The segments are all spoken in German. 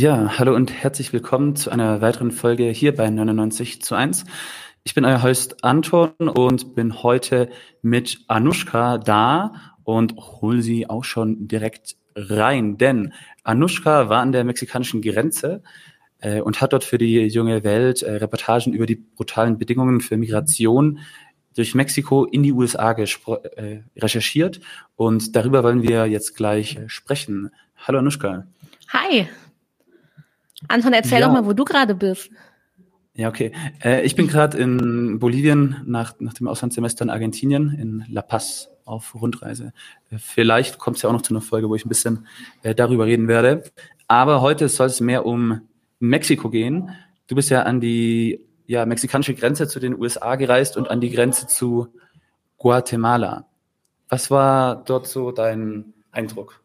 Ja, hallo und herzlich willkommen zu einer weiteren Folge hier bei 99 zu 1. Ich bin euer Host Anton und bin heute mit Anushka da und hol sie auch schon direkt rein, denn Anushka war an der mexikanischen Grenze äh, und hat dort für die junge Welt äh, Reportagen über die brutalen Bedingungen für Migration durch Mexiko in die USA äh, recherchiert und darüber wollen wir jetzt gleich äh, sprechen. Hallo Anushka. Hi. Anton, erzähl ja. doch mal, wo du gerade bist. Ja, okay. Äh, ich bin gerade in Bolivien nach, nach dem Auslandssemester in Argentinien, in La Paz auf Rundreise. Äh, vielleicht kommt es ja auch noch zu einer Folge, wo ich ein bisschen äh, darüber reden werde. Aber heute soll es mehr um Mexiko gehen. Du bist ja an die ja, mexikanische Grenze zu den USA gereist und an die Grenze zu Guatemala. Was war dort so dein Eindruck?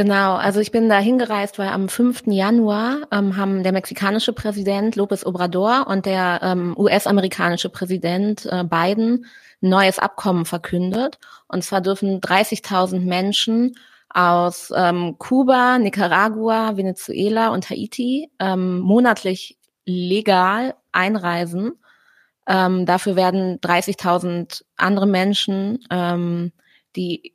Genau, also ich bin da hingereist, weil am 5. Januar ähm, haben der mexikanische Präsident López Obrador und der ähm, US-amerikanische Präsident äh, Biden ein neues Abkommen verkündet. Und zwar dürfen 30.000 Menschen aus ähm, Kuba, Nicaragua, Venezuela und Haiti ähm, monatlich legal einreisen. Ähm, dafür werden 30.000 andere Menschen, ähm, die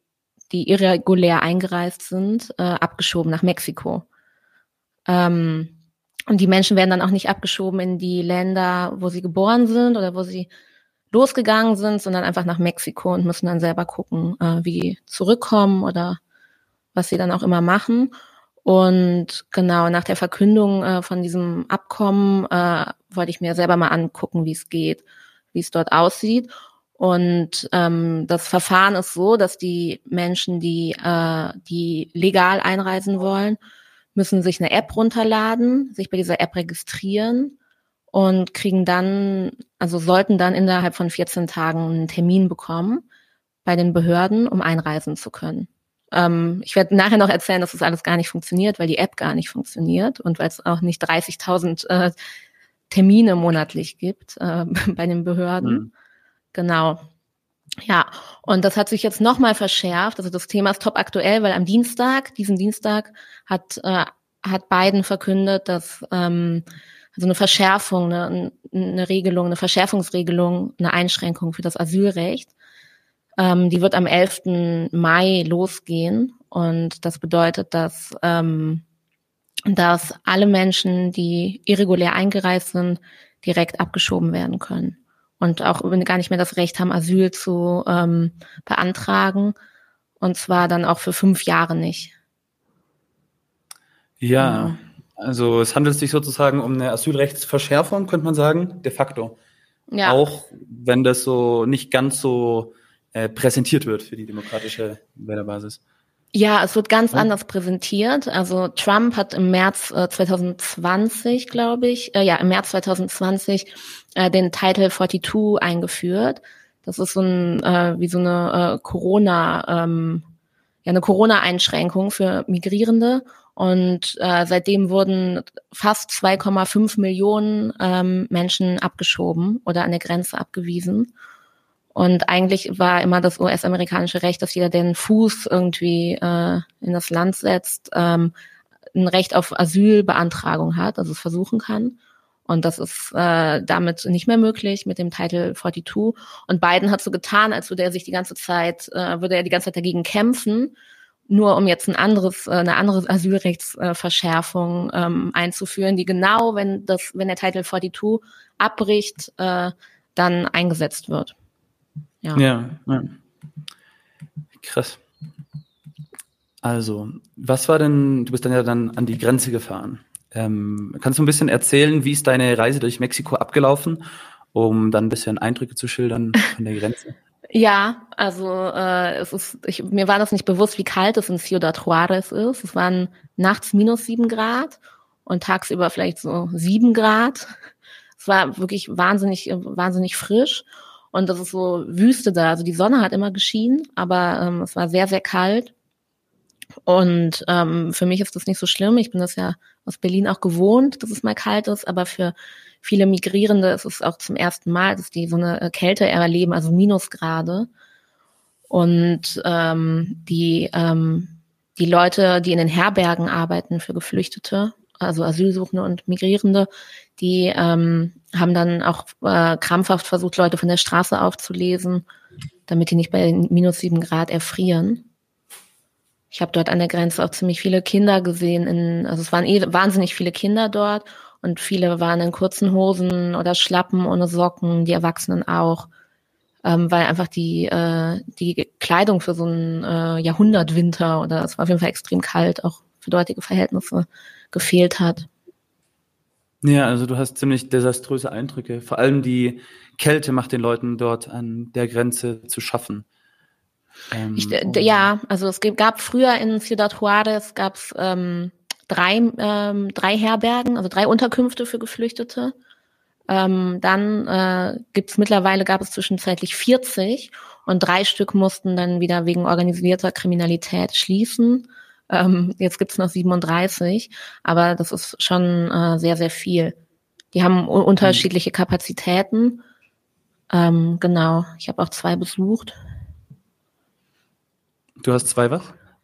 die irregulär eingereist sind, äh, abgeschoben nach Mexiko. Ähm, und die Menschen werden dann auch nicht abgeschoben in die Länder, wo sie geboren sind oder wo sie losgegangen sind, sondern einfach nach Mexiko und müssen dann selber gucken, äh, wie die zurückkommen oder was sie dann auch immer machen. Und genau nach der Verkündung äh, von diesem Abkommen äh, wollte ich mir selber mal angucken, wie es geht, wie es dort aussieht. Und ähm, das Verfahren ist so, dass die Menschen, die, äh, die legal einreisen wollen, müssen sich eine App runterladen, sich bei dieser App registrieren und kriegen dann, also sollten dann innerhalb von 14 Tagen einen Termin bekommen bei den Behörden, um einreisen zu können. Ähm, ich werde nachher noch erzählen, dass das alles gar nicht funktioniert, weil die App gar nicht funktioniert und weil es auch nicht 30.000 äh, Termine monatlich gibt äh, bei den Behörden. Mhm. Genau. Ja, und das hat sich jetzt nochmal verschärft. Also das Thema ist top aktuell, weil am Dienstag, diesen Dienstag, hat, äh, hat Biden verkündet, dass ähm, also eine Verschärfung, eine, eine Regelung, eine Verschärfungsregelung, eine Einschränkung für das Asylrecht, ähm, die wird am 11. Mai losgehen. Und das bedeutet, dass, ähm, dass alle Menschen, die irregulär eingereist sind, direkt abgeschoben werden können und auch gar nicht mehr das Recht haben, Asyl zu ähm, beantragen. Und zwar dann auch für fünf Jahre nicht. Ja, genau. also es handelt sich sozusagen um eine Asylrechtsverschärfung, könnte man sagen, de facto. Ja. Auch wenn das so nicht ganz so äh, präsentiert wird für die demokratische Wählerbasis. Ja, es wird ganz anders präsentiert. Also Trump hat im März äh, 2020, glaube ich, äh, ja, im März 2020 äh, den Title 42 eingeführt. Das ist so ein, äh, wie so eine äh, Corona, ähm, ja, eine Corona-Einschränkung für Migrierende. Und äh, seitdem wurden fast 2,5 Millionen ähm, Menschen abgeschoben oder an der Grenze abgewiesen. Und eigentlich war immer das US-amerikanische Recht, dass jeder, der den Fuß irgendwie äh, in das Land setzt, ähm, ein Recht auf Asylbeantragung hat, also es versuchen kann. Und das ist äh, damit nicht mehr möglich mit dem Title 42. Und Biden hat so getan, als würde er sich die ganze Zeit, äh, würde er die ganze Zeit dagegen kämpfen, nur um jetzt ein anderes, äh, eine andere Asylrechtsverschärfung äh, ähm, einzuführen, die genau, wenn das, wenn der Title 42 abbricht, äh, dann eingesetzt wird. Ja. ja, ja. Krass. Also, was war denn, du bist dann ja dann an die Grenze gefahren. Ähm, kannst du ein bisschen erzählen, wie ist deine Reise durch Mexiko abgelaufen, um dann ein bisschen Eindrücke zu schildern von der Grenze? Ja, also äh, es ist, ich, mir war das nicht bewusst, wie kalt es in Ciudad Juarez ist. Es waren nachts minus sieben Grad und tagsüber vielleicht so sieben Grad. Es war wirklich wahnsinnig, wahnsinnig frisch. Und das ist so Wüste da. Also die Sonne hat immer geschienen, aber ähm, es war sehr, sehr kalt. Und ähm, für mich ist das nicht so schlimm. Ich bin das ja aus Berlin auch gewohnt, dass es mal kalt ist, aber für viele Migrierende ist es auch zum ersten Mal, dass die so eine äh, Kälte erleben, also Minusgrade. Und ähm, die, ähm, die Leute, die in den Herbergen arbeiten für Geflüchtete, also Asylsuchende und Migrierende, die ähm, haben dann auch äh, krampfhaft versucht, Leute von der Straße aufzulesen, damit die nicht bei minus sieben Grad erfrieren. Ich habe dort an der Grenze auch ziemlich viele Kinder gesehen. In, also es waren eh wahnsinnig viele Kinder dort und viele waren in kurzen Hosen oder Schlappen ohne Socken, die Erwachsenen auch, ähm, weil einfach die, äh, die Kleidung für so einen äh, Jahrhundertwinter oder es war auf jeden Fall extrem kalt, auch für dortige Verhältnisse gefehlt hat. Ja, also du hast ziemlich desaströse Eindrücke. Vor allem die Kälte macht den Leuten dort an der Grenze zu schaffen. Ähm, ich, ja, also es gab früher in Ciudad Juarez gab es ähm, drei, ähm, drei Herbergen, also drei Unterkünfte für Geflüchtete. Ähm, dann äh, gibt mittlerweile gab es zwischenzeitlich 40 und drei Stück mussten dann wieder wegen organisierter Kriminalität schließen. Ähm, jetzt gibt's noch 37, aber das ist schon äh, sehr, sehr viel. Die haben unterschiedliche Kapazitäten. Ähm, genau, ich habe auch zwei besucht. Du hast zwei was?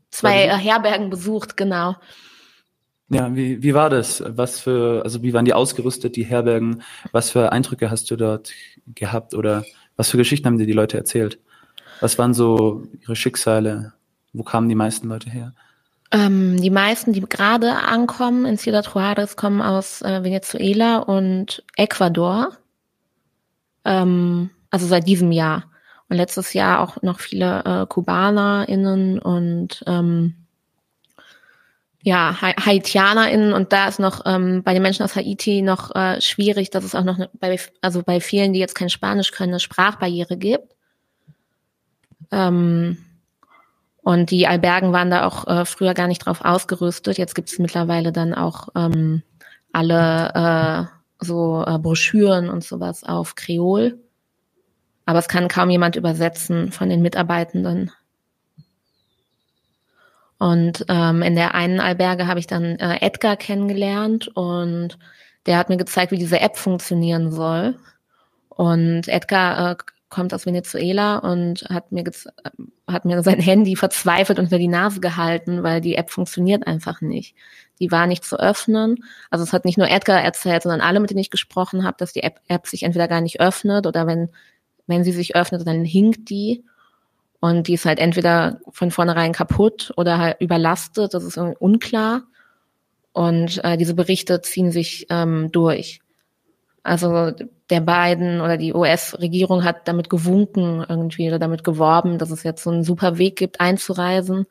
Zwei äh, Herbergen besucht, genau. Ja, wie, wie war das? Was für, also wie waren die ausgerüstet, die Herbergen? Was für Eindrücke hast du dort gehabt oder was für Geschichten haben dir die Leute erzählt? Was waren so ihre Schicksale? Wo kamen die meisten Leute her? Ähm, die meisten, die gerade ankommen in Ciudad Juarez, kommen aus äh, Venezuela und Ecuador. Ähm, also seit diesem Jahr. Und letztes Jahr auch noch viele äh, KubanerInnen und ähm, ja, ha HaitianerInnen und da ist noch ähm, bei den Menschen aus Haiti noch äh, schwierig, dass es auch noch ne, bei, also bei vielen, die jetzt kein Spanisch können, eine Sprachbarriere gibt. Ähm, und die Albergen waren da auch äh, früher gar nicht drauf ausgerüstet. Jetzt gibt es mittlerweile dann auch ähm, alle äh, so äh, Broschüren und sowas auf Kreol. Aber es kann kaum jemand übersetzen von den Mitarbeitenden. Und ähm, in der einen Alberge habe ich dann äh, Edgar kennengelernt und der hat mir gezeigt, wie diese App funktionieren soll. Und Edgar äh, kommt aus Venezuela und hat mir, hat mir sein Handy verzweifelt unter die Nase gehalten, weil die App funktioniert einfach nicht. Die war nicht zu öffnen. Also es hat nicht nur Edgar erzählt, sondern alle, mit denen ich gesprochen habe, dass die App, App sich entweder gar nicht öffnet oder wenn, wenn sie sich öffnet, dann hinkt die. Und die ist halt entweder von vornherein kaputt oder halt überlastet. Das ist irgendwie unklar. Und äh, diese Berichte ziehen sich ähm, durch. Also der beiden oder die US-Regierung hat damit gewunken irgendwie oder damit geworben, dass es jetzt so einen super Weg gibt, einzureisen.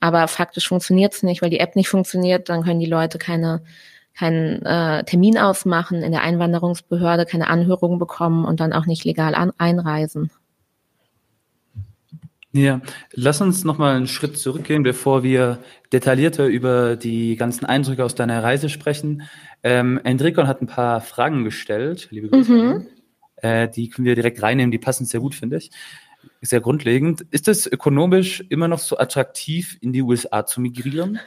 Aber faktisch funktioniert es nicht, weil die App nicht funktioniert. Dann können die Leute keine keinen äh, Termin ausmachen in der Einwanderungsbehörde, keine Anhörung bekommen und dann auch nicht legal an, einreisen. Ja, lass uns nochmal einen Schritt zurückgehen, bevor wir detaillierter über die ganzen Eindrücke aus deiner Reise sprechen. Ähm, Enrico hat ein paar Fragen gestellt, liebe Grüße. Mhm. Äh, die können wir direkt reinnehmen, die passen sehr gut, finde ich. Sehr grundlegend. Ist es ökonomisch immer noch so attraktiv, in die USA zu migrieren?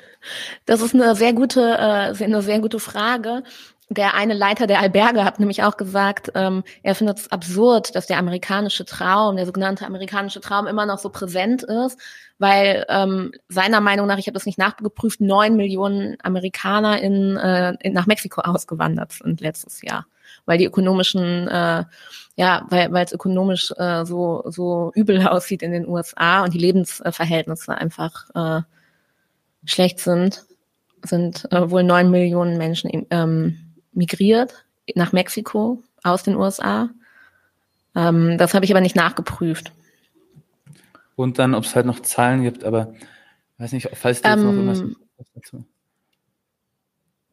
Das ist eine sehr gute, äh, eine sehr gute Frage der eine Leiter der Alberge hat nämlich auch gesagt, ähm, er findet es absurd, dass der amerikanische Traum, der sogenannte amerikanische Traum immer noch so präsent ist, weil ähm, seiner Meinung nach, ich habe das nicht nachgeprüft, neun Millionen Amerikaner in, äh, in, nach Mexiko ausgewandert sind letztes Jahr, weil die ökonomischen, äh, ja, weil es ökonomisch äh, so so übel aussieht in den USA und die Lebensverhältnisse einfach äh, schlecht sind, sind äh, wohl neun Millionen Menschen ähm, migriert nach Mexiko aus den USA. Ähm, das habe ich aber nicht nachgeprüft. Und dann, ob es halt noch Zahlen gibt, aber weiß nicht, falls du jetzt ähm, noch irgendwas dazu.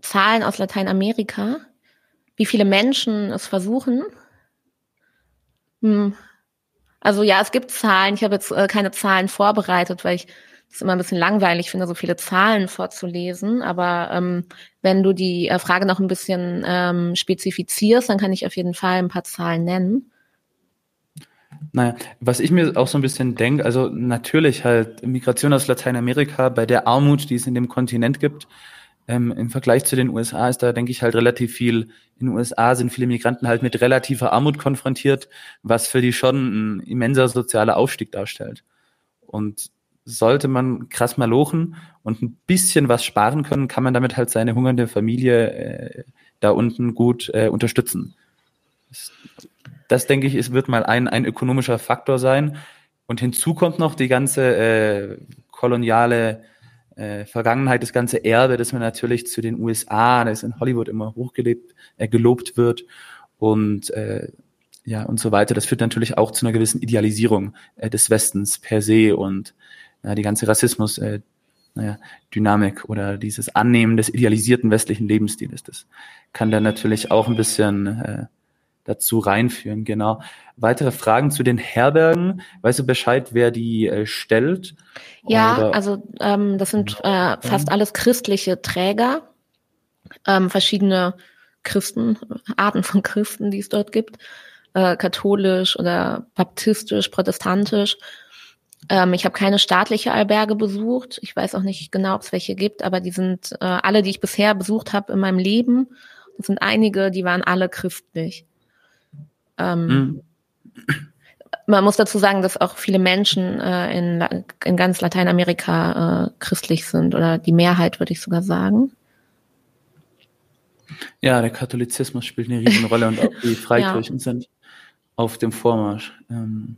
Zahlen aus Lateinamerika, wie viele Menschen es versuchen. Hm. Also ja, es gibt Zahlen. Ich habe jetzt äh, keine Zahlen vorbereitet, weil ich ist immer ein bisschen langweilig finde, so viele Zahlen vorzulesen. Aber ähm, wenn du die äh, Frage noch ein bisschen ähm, spezifizierst, dann kann ich auf jeden Fall ein paar Zahlen nennen. Naja, was ich mir auch so ein bisschen denke, also natürlich halt Migration aus Lateinamerika bei der Armut, die es in dem Kontinent gibt, ähm, im Vergleich zu den USA ist da, denke ich, halt relativ viel. In den USA sind viele Migranten halt mit relativer Armut konfrontiert, was für die schon ein immenser sozialer Aufstieg darstellt. Und sollte man krass mal lochen und ein bisschen was sparen können, kann man damit halt seine hungernde Familie äh, da unten gut äh, unterstützen. Das, das denke ich, es wird mal ein, ein ökonomischer Faktor sein. Und hinzu kommt noch die ganze äh, koloniale äh, Vergangenheit, das ganze Erbe, das man natürlich zu den USA, das in Hollywood immer hochgelebt, äh, gelobt wird und äh, ja und so weiter. Das führt natürlich auch zu einer gewissen Idealisierung äh, des Westens per se und ja, die ganze Rassismus, äh, naja, Dynamik oder dieses Annehmen des idealisierten westlichen Lebensstils, das kann dann natürlich auch ein bisschen äh, dazu reinführen, genau. Weitere Fragen zu den Herbergen? Weißt du Bescheid, wer die äh, stellt? Ja, Oder? also ähm, das sind äh, fast alles christliche Träger, ähm, verschiedene Christen, Arten von Christen, die es dort gibt, äh, katholisch oder baptistisch, protestantisch. Ähm, ich habe keine staatliche Alberge besucht. Ich weiß auch nicht genau, ob es welche gibt, aber die sind äh, alle, die ich bisher besucht habe in meinem Leben. Das sind einige, die waren alle christlich. Ähm, mhm. Man muss dazu sagen, dass auch viele Menschen äh, in, in ganz Lateinamerika äh, christlich sind oder die Mehrheit, würde ich sogar sagen. Ja, der Katholizismus spielt eine riesen Rolle und auch die Freikirchen ja. sind auf dem Vormarsch. Ähm,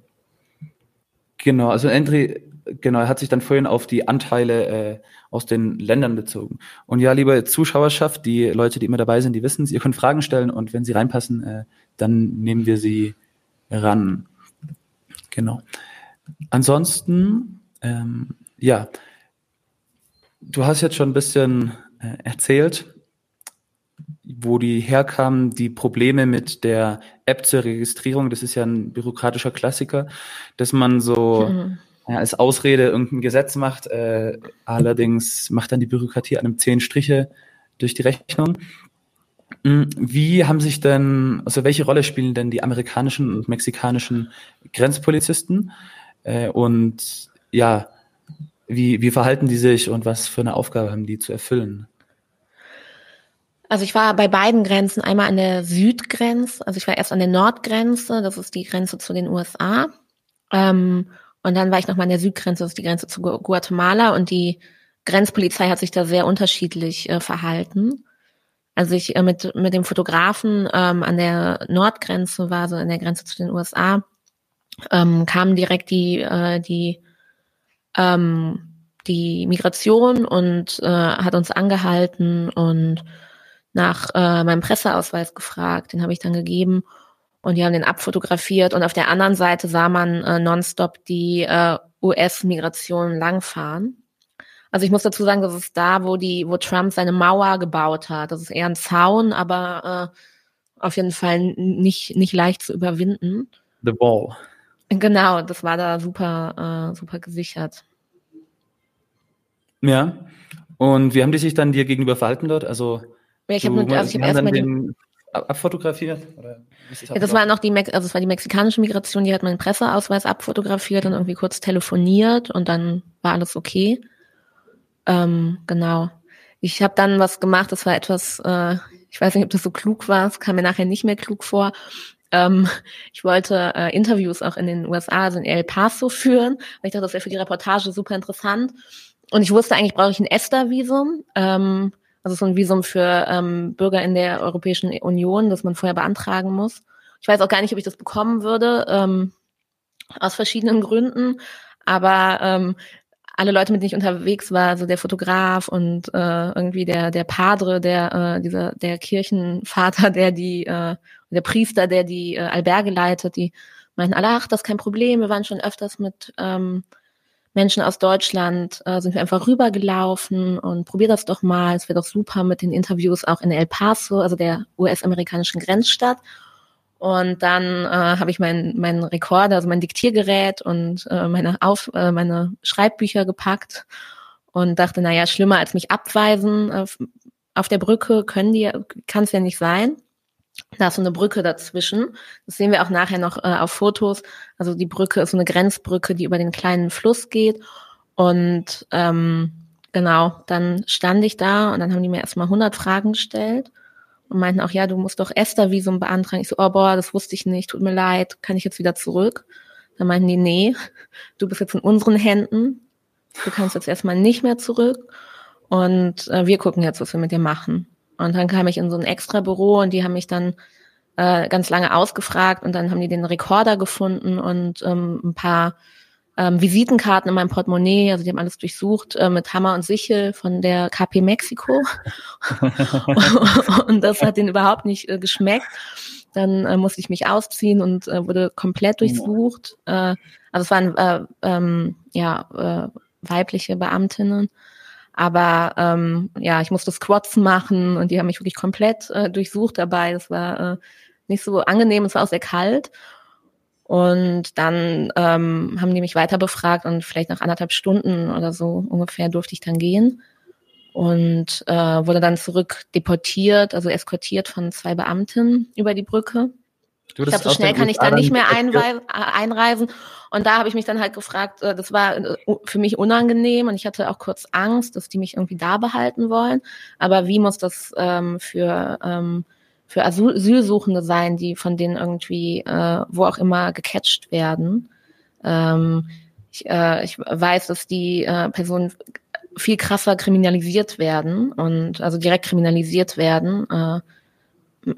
genau, also André, genau, er hat sich dann vorhin auf die Anteile äh, aus den Ländern bezogen. Und ja, liebe Zuschauerschaft, die Leute, die immer dabei sind, die wissen es, ihr könnt Fragen stellen und wenn sie reinpassen, äh, dann nehmen wir sie ran. Genau. Ansonsten, ähm, ja, du hast jetzt schon ein bisschen äh, erzählt, wo die herkamen, die Probleme mit der App zur Registrierung. Das ist ja ein bürokratischer Klassiker, dass man so mhm. ja, als Ausrede irgendein Gesetz macht. Äh, allerdings macht dann die Bürokratie einem zehn Striche durch die Rechnung. Hm, wie haben sich denn, also welche Rolle spielen denn die amerikanischen und mexikanischen Grenzpolizisten? Äh, und ja, wie, wie verhalten die sich und was für eine Aufgabe haben die zu erfüllen? Also ich war bei beiden Grenzen, einmal an der Südgrenze, also ich war erst an der Nordgrenze, das ist die Grenze zu den USA. Ähm, und dann war ich nochmal an der Südgrenze, das ist die Grenze zu Guatemala und die Grenzpolizei hat sich da sehr unterschiedlich äh, verhalten. Also ich äh, mit, mit dem Fotografen ähm, an der Nordgrenze war, so an der Grenze zu den USA, ähm, kam direkt die, äh, die, ähm, die Migration und äh, hat uns angehalten und nach äh, meinem Presseausweis gefragt. Den habe ich dann gegeben und die haben den abfotografiert. Und auf der anderen Seite sah man äh, nonstop die äh, US-Migration langfahren. Also ich muss dazu sagen, das ist da, wo die, wo Trump seine Mauer gebaut hat. Das ist eher ein Zaun, aber äh, auf jeden Fall nicht, nicht leicht zu überwinden. The Wall. Genau, das war da super, äh, super gesichert. Ja. Und wie haben die sich dann dir gegenüber verhalten dort? Also, ja, ich habe also ich hab erstmal den abfotografiert? Ja, das war noch die, also das war die mexikanische Migration, die hat meinen Presseausweis abfotografiert und irgendwie kurz telefoniert und dann war alles okay. Ähm, genau. Ich habe dann was gemacht, das war etwas, äh, ich weiß nicht, ob das so klug war, es kam mir nachher nicht mehr klug vor. Ähm, ich wollte äh, Interviews auch in den USA, also in El Paso führen, weil ich dachte, das wäre für die Reportage super interessant. Und ich wusste eigentlich, brauche ich ein ESTA-Visum, ähm, also so ein Visum für ähm, Bürger in der Europäischen Union, das man vorher beantragen muss. Ich weiß auch gar nicht, ob ich das bekommen würde, ähm, aus verschiedenen Gründen. Aber ähm, alle Leute, mit denen ich unterwegs war, so der Fotograf und äh, irgendwie der der Padre, der äh, dieser der Kirchenvater, der die äh, der Priester, der die äh, Alberge leitet, die meinten alle, ach, das ist kein Problem. Wir waren schon öfters mit ähm, Menschen aus Deutschland, äh, sind wir einfach rübergelaufen und probier das doch mal. Es wäre doch super mit den Interviews auch in El Paso, also der US-amerikanischen Grenzstadt. Und dann äh, habe ich meinen mein Rekorder, also mein Diktiergerät und äh, meine, Auf, äh, meine Schreibbücher gepackt und dachte, naja, schlimmer als mich abweisen auf, auf der Brücke können die, kann es ja nicht sein. Da ist so eine Brücke dazwischen. Das sehen wir auch nachher noch äh, auf Fotos. Also die Brücke ist so eine Grenzbrücke, die über den kleinen Fluss geht. Und ähm, genau, dann stand ich da und dann haben die mir erstmal 100 Fragen gestellt und meinten auch, ja, du musst doch Esther-Visum beantragen. Ich so, oh boah, das wusste ich nicht, tut mir leid, kann ich jetzt wieder zurück? Dann meinten die, nee, du bist jetzt in unseren Händen. du kannst jetzt erstmal nicht mehr zurück und äh, wir gucken jetzt, was wir mit dir machen. Und dann kam ich in so ein extra Büro und die haben mich dann äh, ganz lange ausgefragt und dann haben die den Rekorder gefunden und ähm, ein paar ähm, Visitenkarten in meinem Portemonnaie, also die haben alles durchsucht äh, mit Hammer und Sichel von der KP Mexiko. und das hat denen überhaupt nicht äh, geschmeckt. Dann äh, musste ich mich ausziehen und äh, wurde komplett durchsucht. Äh, also es waren äh, ähm, ja äh, weibliche Beamtinnen. Aber ähm, ja, ich musste Squats machen und die haben mich wirklich komplett äh, durchsucht dabei. Das war äh, nicht so angenehm, es war auch sehr kalt. Und dann ähm, haben die mich weiter befragt und vielleicht nach anderthalb Stunden oder so ungefähr durfte ich dann gehen und äh, wurde dann zurück deportiert, also eskortiert von zwei Beamten über die Brücke. Ich glaube, so schnell kann ich da nicht mehr einreisen. Und da habe ich mich dann halt gefragt, äh, das war äh, für mich unangenehm und ich hatte auch kurz Angst, dass die mich irgendwie da behalten wollen. Aber wie muss das ähm, für ähm, für Asylsuchende sein, die von denen irgendwie äh, wo auch immer gecatcht werden. Ähm, ich, äh, ich weiß, dass die äh, Personen viel krasser kriminalisiert werden und also direkt kriminalisiert werden. Äh,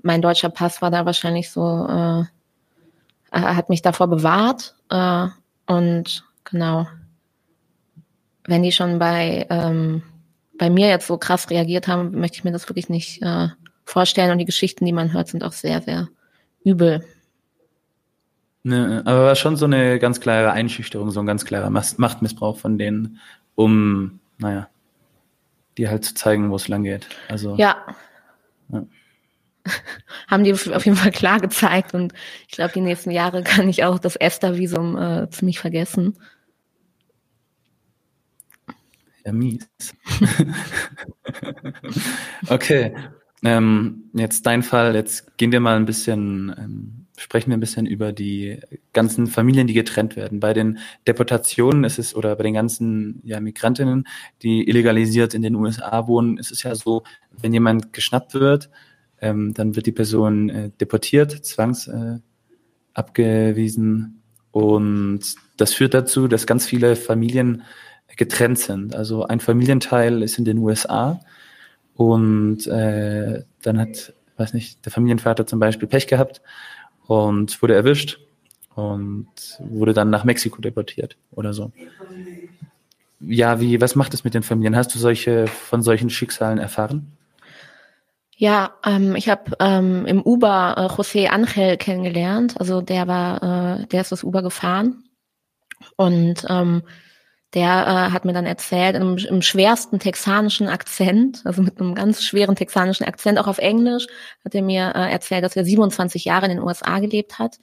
mein deutscher Pass war da wahrscheinlich so, äh, hat mich davor bewahrt äh, und genau, wenn die schon bei ähm, bei mir jetzt so krass reagiert haben, möchte ich mir das wirklich nicht äh, vorstellen. Und die Geschichten, die man hört, sind auch sehr, sehr übel. Ne, aber war schon so eine ganz klare Einschüchterung, so ein ganz klarer Machtmissbrauch von denen, um, naja, die halt zu zeigen, wo es lang geht. Also, ja. ja. Haben die auf jeden Fall klar gezeigt und ich glaube, die nächsten Jahre kann ich auch das Esther-Visum äh, ziemlich vergessen. Ja, mies. okay, ähm, jetzt dein Fall, jetzt gehen wir mal ein bisschen, ähm, sprechen wir ein bisschen über die ganzen Familien, die getrennt werden. Bei den Deportationen ist es, oder bei den ganzen ja, Migrantinnen, die illegalisiert in den USA wohnen, ist es ja so, wenn jemand geschnappt wird, ähm, dann wird die Person äh, deportiert, zwangs äh, und das führt dazu, dass ganz viele Familien getrennt sind. Also ein Familienteil ist in den USA und äh, dann hat, weiß nicht, der Familienvater zum Beispiel Pech gehabt und wurde erwischt und wurde dann nach Mexiko deportiert oder so. Ja, wie, was macht es mit den Familien? Hast du solche von solchen Schicksalen erfahren? Ja, ähm, ich habe ähm, im Uber äh, José Angel kennengelernt. Also der war, äh, der ist das Uber gefahren und ähm, der äh, hat mir dann erzählt, im, im schwersten texanischen Akzent, also mit einem ganz schweren texanischen Akzent, auch auf Englisch, hat er mir äh, erzählt, dass er 27 Jahre in den USA gelebt hat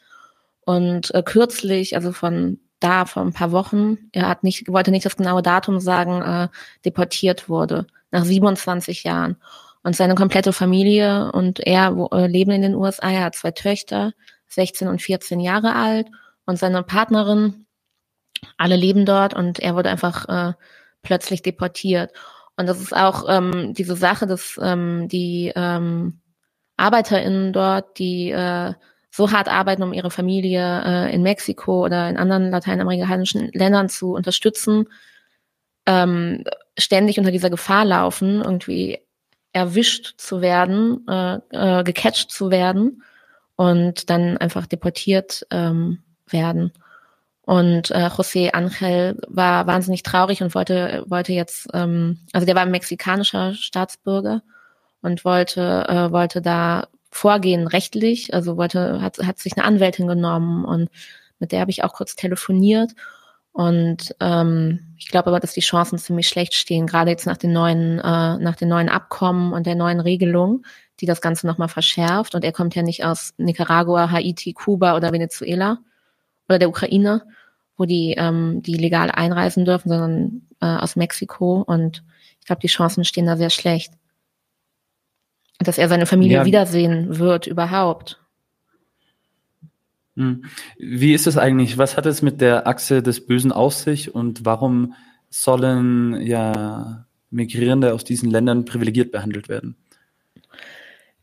und äh, kürzlich, also von da vor ein paar Wochen, er hat nicht, wollte nicht das genaue Datum sagen, äh, deportiert wurde nach 27 Jahren. Und seine komplette Familie und er äh, leben in den USA. Er hat zwei Töchter, 16 und 14 Jahre alt. Und seine Partnerin alle leben dort und er wurde einfach äh, plötzlich deportiert. Und das ist auch ähm, diese Sache, dass ähm, die ähm, ArbeiterInnen dort, die äh, so hart arbeiten, um ihre Familie äh, in Mexiko oder in anderen lateinamerikanischen Ländern zu unterstützen, ähm, ständig unter dieser Gefahr laufen, irgendwie erwischt zu werden, äh, äh, gecatcht zu werden und dann einfach deportiert ähm, werden. Und äh, José Angel war wahnsinnig traurig und wollte, wollte jetzt, ähm, also der war mexikanischer Staatsbürger und wollte, äh, wollte da vorgehen rechtlich, also wollte, hat, hat sich eine Anwältin genommen und mit der habe ich auch kurz telefoniert. Und ähm, ich glaube aber, dass die Chancen ziemlich schlecht stehen, gerade jetzt nach den neuen, äh, nach den neuen Abkommen und der neuen Regelung, die das Ganze nochmal verschärft. Und er kommt ja nicht aus Nicaragua, Haiti, Kuba oder Venezuela, oder der Ukraine, wo die, ähm, die legal einreisen dürfen, sondern äh, aus Mexiko. Und ich glaube, die Chancen stehen da sehr schlecht. Dass er seine Familie ja. wiedersehen wird überhaupt. Hm. Wie ist es eigentlich? Was hat es mit der Achse des Bösen auf sich und warum sollen ja Migrierende aus diesen Ländern privilegiert behandelt werden?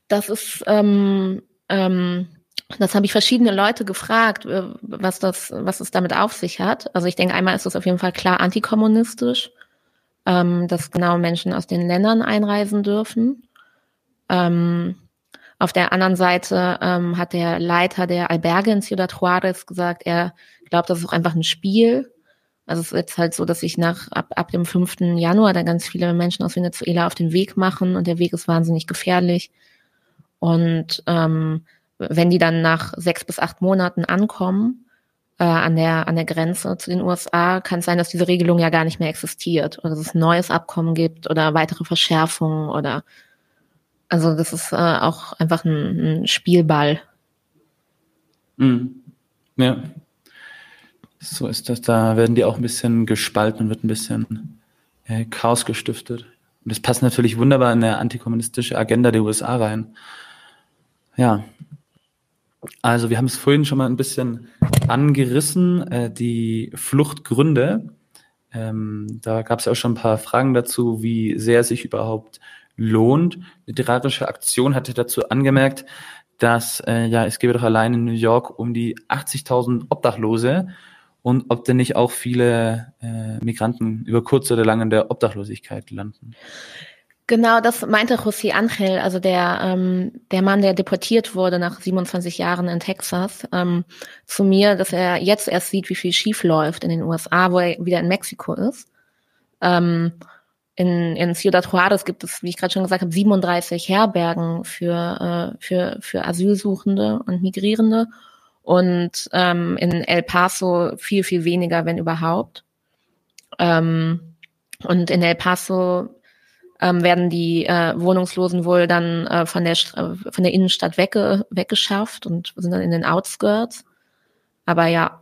Das ist ähm, ähm, Das habe ich verschiedene Leute gefragt, äh, was das, was es damit auf sich hat. Also ich denke, einmal ist es auf jeden Fall klar antikommunistisch, ähm, dass genau Menschen aus den Ländern einreisen dürfen. Ähm, auf der anderen Seite ähm, hat der Leiter der Alberge in Ciudad Juarez gesagt, er glaubt, das ist auch einfach ein Spiel. Also es ist jetzt halt so, dass sich nach ab, ab dem 5. Januar da ganz viele Menschen aus Venezuela auf den Weg machen und der Weg ist wahnsinnig gefährlich. Und ähm, wenn die dann nach sechs bis acht Monaten ankommen äh, an der an der Grenze zu den USA, kann es sein, dass diese Regelung ja gar nicht mehr existiert oder dass es ein neues Abkommen gibt oder weitere Verschärfungen oder also das ist äh, auch einfach ein, ein Spielball. Mhm. Ja. So ist das. Da werden die auch ein bisschen gespalten und wird ein bisschen äh, Chaos gestiftet. Und das passt natürlich wunderbar in der antikommunistische Agenda der USA rein. Ja. Also wir haben es vorhin schon mal ein bisschen angerissen, äh, die Fluchtgründe. Ähm, da gab es ja auch schon ein paar Fragen dazu, wie sehr sich überhaupt lohnt. Literarische Aktion hatte dazu angemerkt, dass äh, ja es gäbe doch allein in New York um die 80.000 Obdachlose und ob denn nicht auch viele äh, Migranten über kurz oder lang in der Obdachlosigkeit landen. Genau, das meinte José Angel, also der, ähm, der Mann, der deportiert wurde nach 27 Jahren in Texas, ähm, zu mir, dass er jetzt erst sieht, wie viel schief läuft in den USA, wo er wieder in Mexiko ist. Ähm, in, in Ciudad Juarez gibt es, wie ich gerade schon gesagt habe, 37 Herbergen für, äh, für, für Asylsuchende und Migrierende und ähm, in El Paso viel, viel weniger, wenn überhaupt. Ähm, und in El Paso ähm, werden die äh, Wohnungslosen wohl dann äh, von der von der Innenstadt wegge weggeschafft und sind dann in den Outskirts. Aber ja,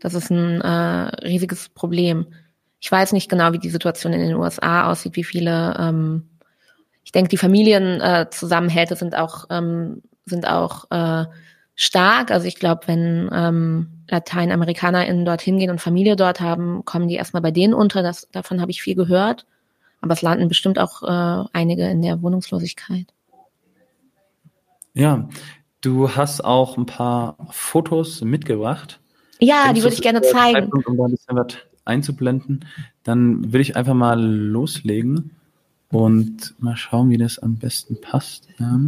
das ist ein äh, riesiges Problem. Ich weiß nicht genau, wie die Situation in den USA aussieht, wie viele. Ähm, ich denke, die Familienzusammenhälte äh, sind auch ähm, sind auch äh, stark. Also ich glaube, wenn ähm, LateinamerikanerInnen dorthin gehen und Familie dort haben, kommen die erstmal bei denen unter. Das, davon habe ich viel gehört. Aber es landen bestimmt auch äh, einige in der Wohnungslosigkeit. Ja, du hast auch ein paar Fotos mitgebracht. Ja, Denkst die würde ich gerne zeigen. Um da ein bisschen was einzublenden, dann will ich einfach mal loslegen und mal schauen, wie das am besten passt. Ja.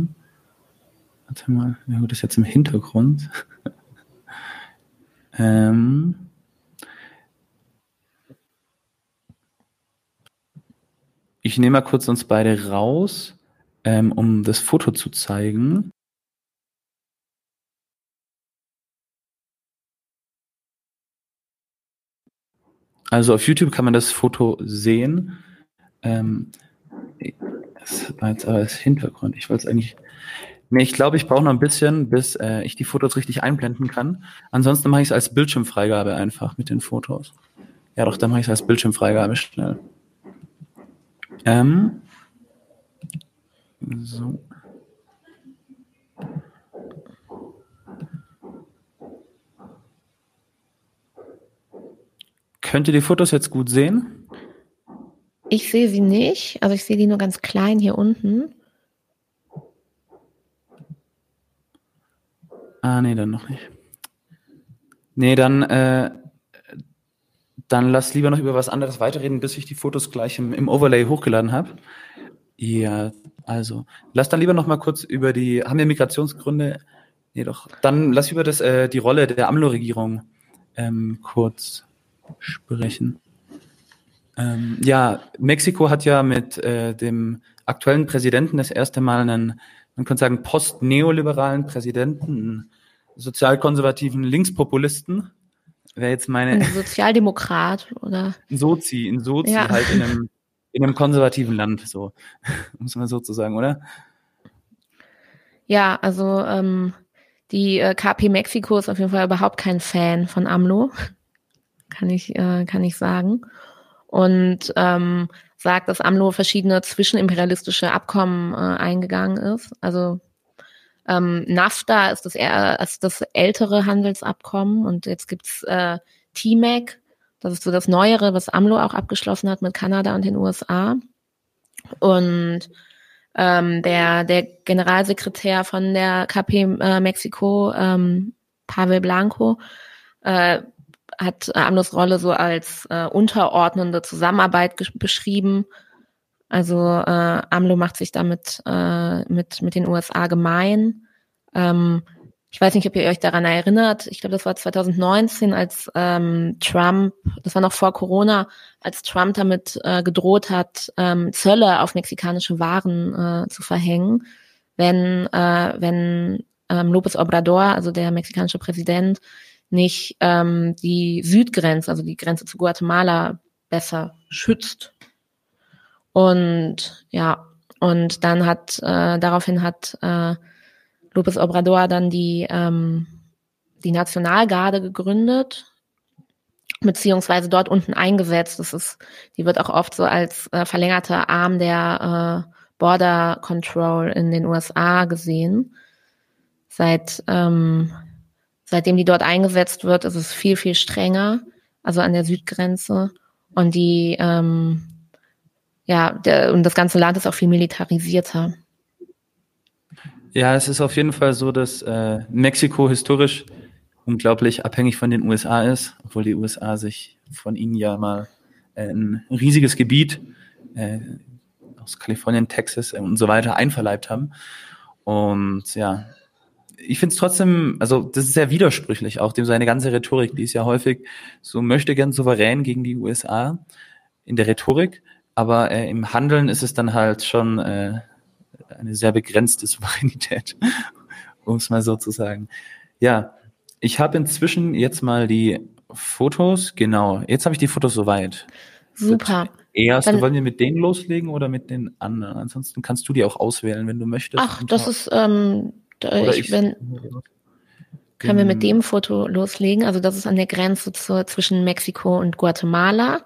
Warte mal, ja gut, das ist jetzt im Hintergrund. ähm, Ich nehme mal kurz uns beide raus, ähm, um das Foto zu zeigen. Also auf YouTube kann man das Foto sehen. Ähm, das war jetzt aber als Hintergrund. Ich wollte es eigentlich. Nee, ich glaube, ich brauche noch ein bisschen, bis äh, ich die Fotos richtig einblenden kann. Ansonsten mache ich es als Bildschirmfreigabe einfach mit den Fotos. Ja, doch, dann mache ich es als Bildschirmfreigabe schnell. Ähm, so. Könnt ihr die Fotos jetzt gut sehen? Ich sehe sie nicht, also ich sehe die nur ganz klein hier unten. Ah, nee, dann noch nicht. Nee, dann äh, dann lass lieber noch über was anderes weiterreden, bis ich die Fotos gleich im, im Overlay hochgeladen habe. Ja, also lass dann lieber noch mal kurz über die, haben wir Migrationsgründe? Nee, doch. Dann lass über das, äh, die Rolle der AMLO-Regierung ähm, kurz sprechen. Ähm, ja, Mexiko hat ja mit äh, dem aktuellen Präsidenten das erste Mal einen, man könnte sagen, post-neoliberalen Präsidenten, einen sozialkonservativen Linkspopulisten, wäre jetzt meine. Ein Sozialdemokrat oder? Ein Sozi, ein Sozi ja. halt in einem, in einem konservativen Land, so. Muss man so zu sagen, oder? Ja, also ähm, die äh, KP Mexiko ist auf jeden Fall überhaupt kein Fan von AMLO. Kann ich, äh, kann ich sagen. Und ähm, sagt, dass AMLO verschiedene zwischenimperialistische Abkommen äh, eingegangen ist. Also ähm, NAFTA ist das, eher, ist das ältere Handelsabkommen und jetzt gibt's äh, TMAC, das ist so das Neuere, was AMLO auch abgeschlossen hat mit Kanada und den USA. Und ähm, der, der Generalsekretär von der KP äh, Mexiko, ähm, Pavel Blanco, äh, hat AMLOs Rolle so als äh, unterordnende Zusammenarbeit beschrieben. Also äh, AMLO macht sich damit äh, mit, mit den USA gemein. Ähm, ich weiß nicht, ob ihr euch daran erinnert. Ich glaube, das war 2019, als ähm, Trump, das war noch vor Corona, als Trump damit äh, gedroht hat, ähm, Zölle auf mexikanische Waren äh, zu verhängen, wenn äh, wenn ähm, López Obrador, also der mexikanische Präsident, nicht ähm, die Südgrenze, also die Grenze zu Guatemala, besser schützt. Und ja, und dann hat äh, daraufhin hat äh, López Obrador dann die, ähm, die Nationalgarde gegründet, beziehungsweise dort unten eingesetzt. Das ist, die wird auch oft so als äh, verlängerter Arm der äh, Border Control in den USA gesehen. Seit ähm, seitdem die dort eingesetzt wird, ist es viel viel strenger, also an der Südgrenze und die ähm, ja der, und das ganze Land ist auch viel militarisierter. Ja, es ist auf jeden Fall so, dass äh, Mexiko historisch unglaublich abhängig von den USA ist, obwohl die USA sich von ihnen ja mal äh, ein riesiges Gebiet äh, aus Kalifornien, Texas und so weiter einverleibt haben. Und ja, ich finde es trotzdem, also das ist sehr widersprüchlich, auch dem seine ganze Rhetorik, die ist ja häufig so möchte gern souverän gegen die USA in der Rhetorik, aber äh, im Handeln ist es dann halt schon äh, eine sehr begrenzte Souveränität, um es mal so zu sagen. Ja, ich habe inzwischen jetzt mal die Fotos, genau, jetzt habe ich die Fotos soweit. Super. Erst, Dann, wollen wir mit denen loslegen oder mit den anderen? Ansonsten kannst du die auch auswählen, wenn du möchtest. Ach, das ist, ähm, ich, ich, wenn, können wir mit dem Foto loslegen? Also das ist an der Grenze zu, zwischen Mexiko und Guatemala.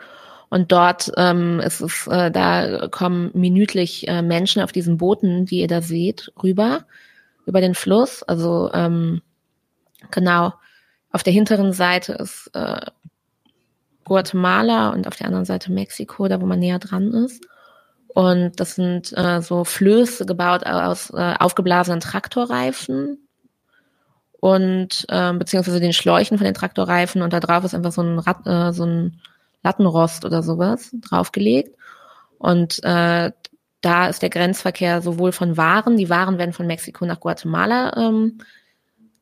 Und dort ähm, ist es, äh, da kommen minütlich äh, Menschen auf diesen Booten, die ihr da seht, rüber über den Fluss. Also ähm, genau auf der hinteren Seite ist äh, Guatemala und auf der anderen Seite Mexiko, da wo man näher dran ist. Und das sind äh, so Flöße gebaut aus äh, aufgeblasenen Traktorreifen und äh, beziehungsweise den Schläuchen von den Traktorreifen und da drauf ist einfach so ein Rad, äh, so ein Lattenrost oder sowas draufgelegt. Und äh, da ist der Grenzverkehr sowohl von Waren, die Waren werden von Mexiko nach Guatemala ähm,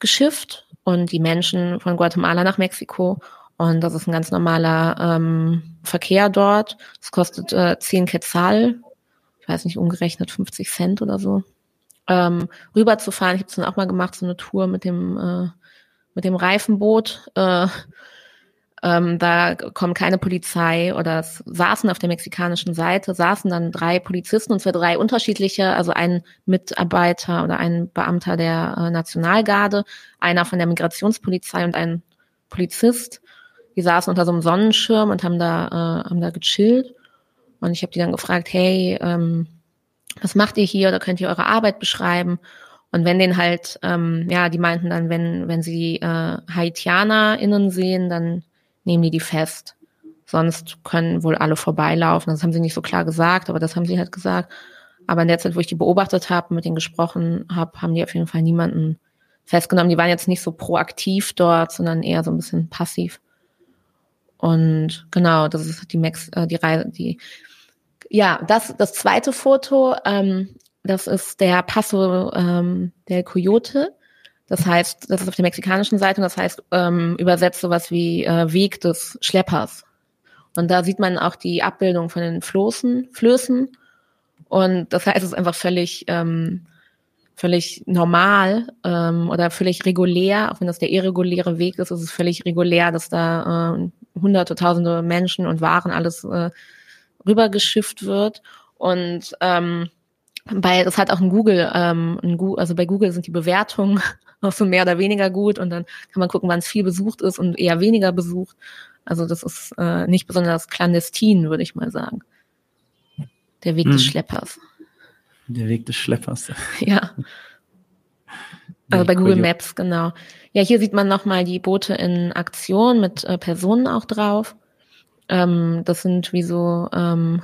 geschifft und die Menschen von Guatemala nach Mexiko. Und das ist ein ganz normaler ähm, Verkehr dort. Es kostet äh, 10 Quetzal, ich weiß nicht, umgerechnet 50 Cent oder so, ähm, rüberzufahren. Ich habe es dann auch mal gemacht, so eine Tour mit dem, äh, mit dem Reifenboot. Äh, ähm, da kommt keine Polizei oder es saßen auf der mexikanischen Seite, saßen dann drei Polizisten und zwar drei unterschiedliche, also ein Mitarbeiter oder ein Beamter der äh, Nationalgarde, einer von der Migrationspolizei und ein Polizist. Die saßen unter so einem Sonnenschirm und haben da, äh, haben da gechillt. Und ich habe die dann gefragt, hey, ähm, was macht ihr hier oder könnt ihr eure Arbeit beschreiben? Und wenn den halt, ähm, ja, die meinten dann, wenn, wenn sie äh, HaitianerInnen sehen, dann nehmen die die fest. Sonst können wohl alle vorbeilaufen. Das haben sie nicht so klar gesagt, aber das haben sie halt gesagt. Aber in der Zeit, wo ich die beobachtet habe, mit denen gesprochen habe, haben die auf jeden Fall niemanden festgenommen. Die waren jetzt nicht so proaktiv dort, sondern eher so ein bisschen passiv. Und genau, das ist die Max, äh, die Reise, die ja, das das zweite Foto, ähm, das ist der Paso ähm, del Coyote. Das heißt, das ist auf der mexikanischen Seite und das heißt ähm, übersetzt sowas wie äh, Weg des Schleppers. Und da sieht man auch die Abbildung von den Floßen, Flößen. Und das heißt, es ist einfach völlig, ähm, völlig normal ähm, oder völlig regulär, auch wenn das der irreguläre Weg ist, ist es völlig regulär, dass da äh, hunderte, tausende Menschen und Waren alles äh, rübergeschifft wird. Und ähm, bei, das hat auch ein Google, ähm, ein Google, also bei Google sind die Bewertungen auch so mehr oder weniger gut und dann kann man gucken, wann es viel besucht ist und eher weniger besucht. Also das ist äh, nicht besonders clandestin, würde ich mal sagen. Der Weg hm. des Schleppers. Der Weg des Schleppers. Ja. Also bei Google Maps, genau. Ja, hier sieht man nochmal die Boote in Aktion mit äh, Personen auch drauf. Ähm, das sind wie so, ähm,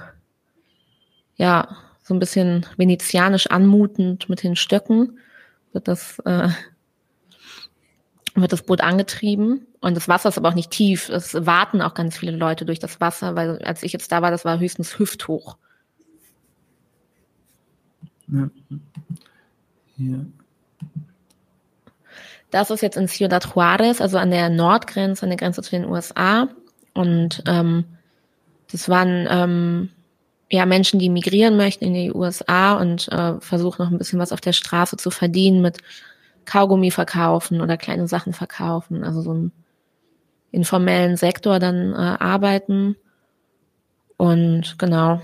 ja, so ein bisschen venezianisch anmutend mit den Stöcken wird das, äh, wird das Boot angetrieben. Und das Wasser ist aber auch nicht tief. Es warten auch ganz viele Leute durch das Wasser, weil als ich jetzt da war, das war höchstens hüfthoch. Ja. Hier. Das ist jetzt in Ciudad Juarez, also an der Nordgrenze, an der Grenze zu den USA. Und ähm, das waren ähm, ja Menschen, die migrieren möchten in die USA und äh, versuchen noch ein bisschen was auf der Straße zu verdienen mit Kaugummi verkaufen oder kleine Sachen verkaufen, also so einen informellen Sektor dann äh, arbeiten. Und genau.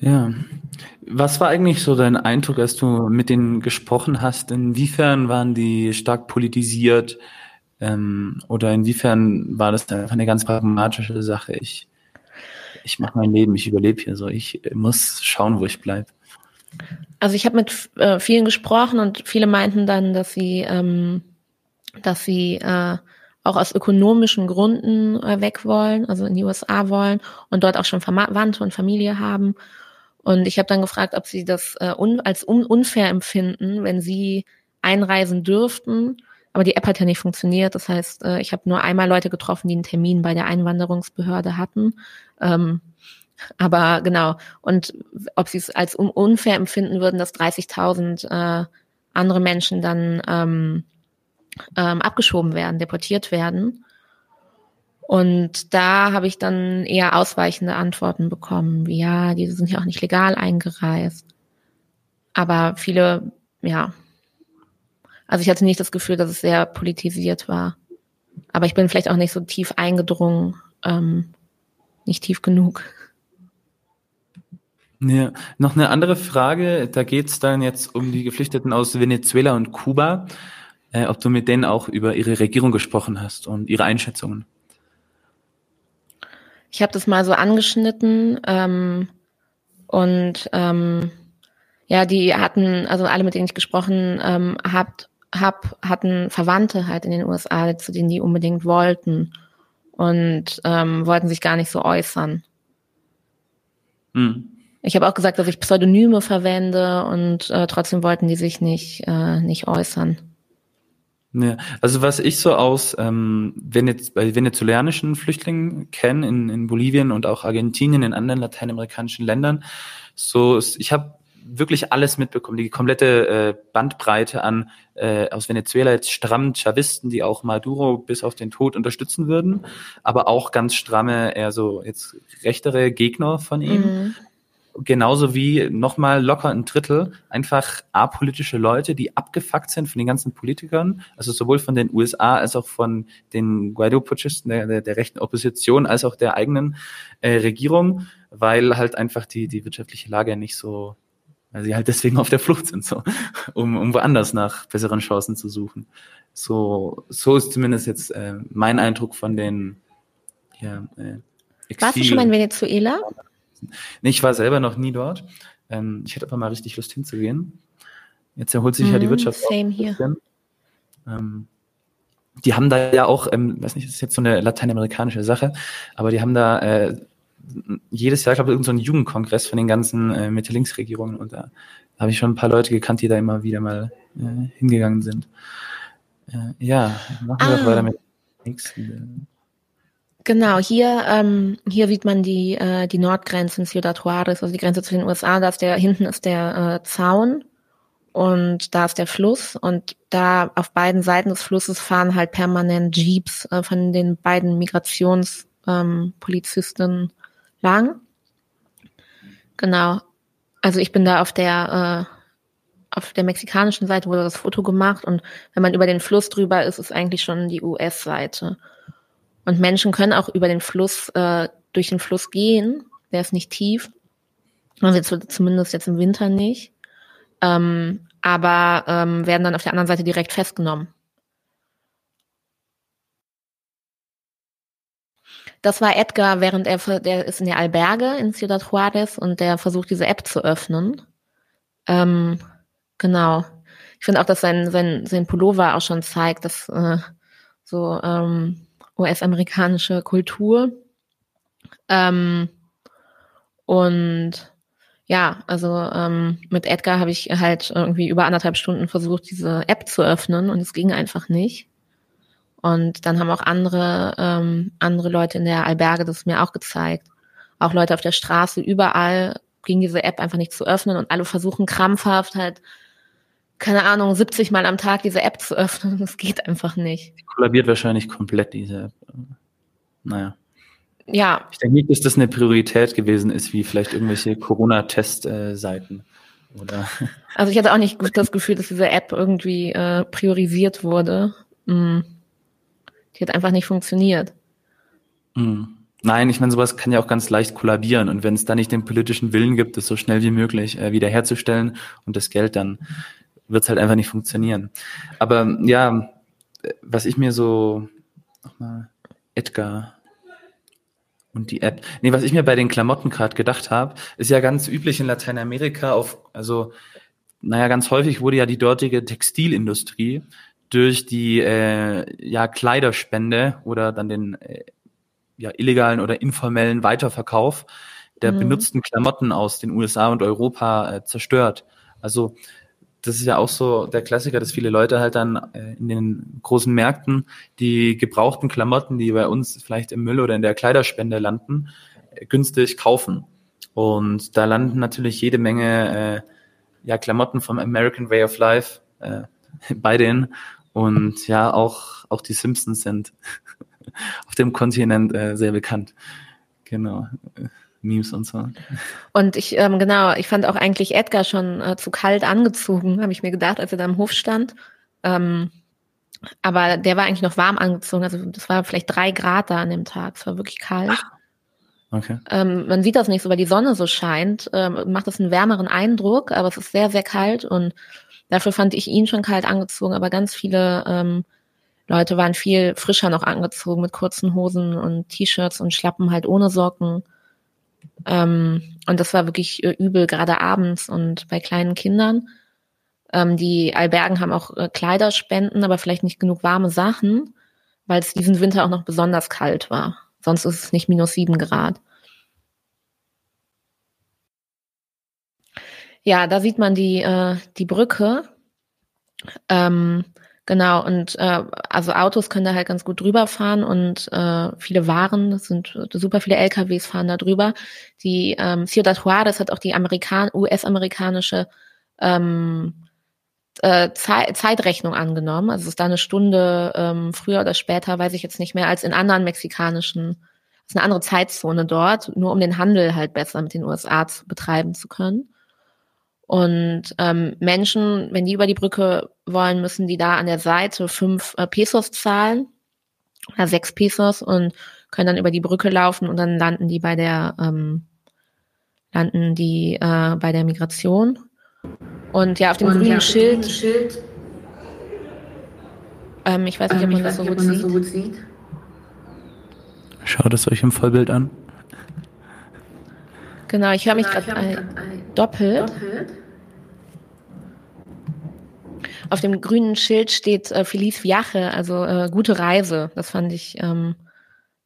Ja. Was war eigentlich so dein Eindruck, als du mit denen gesprochen hast? Inwiefern waren die stark politisiert? Ähm, oder inwiefern war das einfach eine ganz pragmatische Sache? Ich, ich mache mein Leben, ich überlebe hier so, ich muss schauen, wo ich bleibe. Also ich habe mit äh, vielen gesprochen und viele meinten dann, dass sie, ähm, dass sie äh, auch aus ökonomischen Gründen äh, weg wollen, also in die USA wollen und dort auch schon Verwandte und Familie haben. Und ich habe dann gefragt, ob sie das äh, un als un unfair empfinden, wenn sie einreisen dürften aber die App hat ja nicht funktioniert. Das heißt, äh, ich habe nur einmal Leute getroffen, die einen Termin bei der Einwanderungsbehörde hatten. Ähm, aber genau. Und ob sie es als unfair empfinden würden, dass 30.000 äh, andere Menschen dann ähm, ähm, abgeschoben werden, deportiert werden. Und da habe ich dann eher ausweichende Antworten bekommen, wie ja, die sind ja auch nicht legal eingereist. Aber viele, ja, also ich hatte nicht das Gefühl, dass es sehr politisiert war. Aber ich bin vielleicht auch nicht so tief eingedrungen, ähm, nicht tief genug. Ja, noch eine andere Frage. Da geht es dann jetzt um die Geflüchteten aus Venezuela und Kuba. Äh, ob du mit denen auch über ihre Regierung gesprochen hast und ihre Einschätzungen. Ich habe das mal so angeschnitten ähm, und ähm, ja, die hatten, also alle, mit denen ich gesprochen ähm, habe, hab, hatten Verwandte halt in den USA, zu denen die unbedingt wollten und ähm, wollten sich gar nicht so äußern. Hm. Ich habe auch gesagt, dass ich Pseudonyme verwende und äh, trotzdem wollten die sich nicht, äh, nicht äußern. Ja, also was ich so aus ähm, Venez bei venezolanischen Flüchtlingen kenne in, in Bolivien und auch Argentinien, in anderen lateinamerikanischen Ländern, so ich habe wirklich alles mitbekommen, die komplette äh, Bandbreite an äh, aus Venezuela jetzt strammen Chavisten, die auch Maduro bis auf den Tod unterstützen würden, aber auch ganz stramme, eher so jetzt rechtere Gegner von ihm. Mhm. Genauso wie nochmal locker ein Drittel einfach apolitische Leute, die abgefuckt sind von den ganzen Politikern, also sowohl von den USA als auch von den Guaido-Putschisten der, der, der rechten Opposition als auch der eigenen äh, Regierung, weil halt einfach die, die wirtschaftliche Lage nicht so weil sie halt deswegen auf der Flucht sind, so, um, um woanders nach besseren Chancen zu suchen. So, so ist zumindest jetzt äh, mein Eindruck von den ja, äh, Exil Warst du schon mal in Venezuela? Nee, ich war selber noch nie dort. Ähm, ich hätte aber mal richtig Lust hinzugehen. Jetzt erholt sich mm, ja die mhm, Wirtschaft. Same hier. Ähm, die haben da ja auch, ähm, weiß nicht, das ist jetzt so eine lateinamerikanische Sache, aber die haben da äh, jedes Jahr, glaube ich, irgendein so Jugendkongress von den ganzen äh, Mitte-Links-Regierungen und da habe ich schon ein paar Leute gekannt, die da immer wieder mal äh, hingegangen sind. Äh, ja, machen wir ah. weiter mit nächsten. Genau, hier, ähm, hier sieht man die, äh, die Nordgrenze in Ciudad Juarez, also die Grenze zu den USA. Da ist der, hinten ist der äh, Zaun und da ist der Fluss und da auf beiden Seiten des Flusses fahren halt permanent Jeeps äh, von den beiden Migrationspolizisten ähm, lang. Genau. Also ich bin da auf der äh, auf der mexikanischen Seite wurde das Foto gemacht und wenn man über den Fluss drüber ist, ist eigentlich schon die US-Seite. Und Menschen können auch über den Fluss äh, durch den Fluss gehen. Der ist nicht tief. Also jetzt, zumindest jetzt im Winter nicht. Ähm, aber ähm, werden dann auf der anderen Seite direkt festgenommen. Das war Edgar, während er, der ist in der Alberge in Ciudad Juarez und der versucht, diese App zu öffnen. Ähm, genau. Ich finde auch, dass sein, sein, sein Pullover auch schon zeigt, dass äh, so ähm, US-amerikanische Kultur. Ähm, Und ja, also ähm, mit Edgar habe ich halt irgendwie über anderthalb Stunden versucht, diese App zu öffnen und es ging einfach nicht. Und dann haben auch andere, ähm, andere Leute in der Alberge das mir auch gezeigt. Auch Leute auf der Straße, überall ging diese App einfach nicht zu öffnen und alle versuchen krampfhaft halt, keine Ahnung, 70 Mal am Tag diese App zu öffnen. Das geht einfach nicht. Die kollabiert wahrscheinlich komplett, diese App. Naja. Ja. Ich denke nicht, dass das eine Priorität gewesen ist, wie vielleicht irgendwelche Corona-Test-Seiten. Oder? Also ich hatte auch nicht das Gefühl, dass diese App irgendwie äh, priorisiert wurde. Mm. Die hat einfach nicht funktioniert. Mm. Nein, ich meine, sowas kann ja auch ganz leicht kollabieren. Und wenn es da nicht den politischen Willen gibt, das so schnell wie möglich äh, wiederherzustellen und das Geld, dann wird es halt einfach nicht funktionieren. Aber ja, was ich mir so, nochmal, Edgar und die App. Nee, was ich mir bei den Klamotten gerade gedacht habe, ist ja ganz üblich in Lateinamerika auf, also, naja, ganz häufig wurde ja die dortige Textilindustrie durch die äh, ja, Kleiderspende oder dann den äh, ja, illegalen oder informellen Weiterverkauf der mhm. benutzten Klamotten aus den USA und Europa äh, zerstört. Also das ist ja auch so der Klassiker, dass viele Leute halt dann äh, in den großen Märkten die gebrauchten Klamotten, die bei uns vielleicht im Müll oder in der Kleiderspende landen, äh, günstig kaufen. Und da landen natürlich jede Menge äh, ja, Klamotten vom American Way of Life äh, bei denen. Und ja, auch, auch die Simpsons sind auf dem Kontinent äh, sehr bekannt. Genau. Memes und so. Und ich, ähm, genau, ich fand auch eigentlich Edgar schon äh, zu kalt angezogen, habe ich mir gedacht, als er da im Hof stand. Ähm, aber der war eigentlich noch warm angezogen, also das war vielleicht drei Grad da an dem Tag, es war wirklich kalt. Okay. Ähm, man sieht das nicht so, weil die Sonne so scheint, ähm, macht das einen wärmeren Eindruck, aber es ist sehr, sehr kalt und dafür fand ich ihn schon kalt angezogen, aber ganz viele ähm, Leute waren viel frischer noch angezogen mit kurzen Hosen und T-Shirts und Schlappen halt ohne Socken. Ähm, und das war wirklich äh, übel, gerade abends und bei kleinen Kindern. Ähm, die Albergen haben auch äh, Kleiderspenden, aber vielleicht nicht genug warme Sachen, weil es diesen Winter auch noch besonders kalt war. Sonst ist es nicht minus sieben Grad. Ja, da sieht man die, äh, die Brücke. Ähm, Genau, und äh, also Autos können da halt ganz gut drüber fahren und äh, viele Waren, das sind super viele LKWs fahren da drüber. Die ähm, Ciudad Juarez hat auch die Amerikan US-amerikanische ähm, äh, Ze Zeitrechnung angenommen. Also es ist da eine Stunde ähm, früher oder später, weiß ich jetzt nicht mehr, als in anderen mexikanischen, ist eine andere Zeitzone dort, nur um den Handel halt besser mit den USA zu betreiben zu können. Und ähm, Menschen, wenn die über die Brücke wollen, müssen die da an der Seite fünf äh, Pesos zahlen oder sechs Pesos und können dann über die Brücke laufen und dann landen die bei der ähm, landen die äh, bei der Migration. Und ja, auf dem und grünen ja, Schild, Schild ähm, ich weiß nicht, ob ähm, man, das, so nicht, gut man das so gut sieht. Schaut es euch im Vollbild an. Genau, ich höre mich gerade äh, doppelt. doppelt. Auf dem grünen Schild steht äh, Feliz Viaje, also äh, gute Reise. Das fand ich ähm,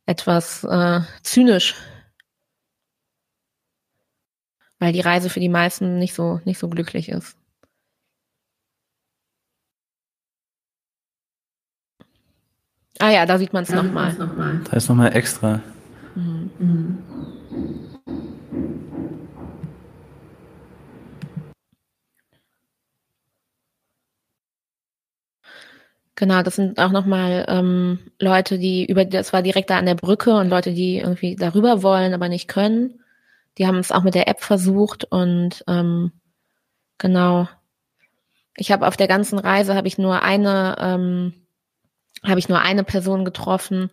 etwas äh, zynisch. Weil die Reise für die meisten nicht so, nicht so glücklich ist. Ah ja, da sieht man es nochmal. Noch da ist nochmal extra. Mhm. Mhm. Genau, das sind auch nochmal ähm, Leute, die über, das war direkt da an der Brücke und Leute, die irgendwie darüber wollen, aber nicht können. Die haben es auch mit der App versucht und ähm, genau. Ich habe auf der ganzen Reise habe ich nur eine, ähm, habe ich nur eine Person getroffen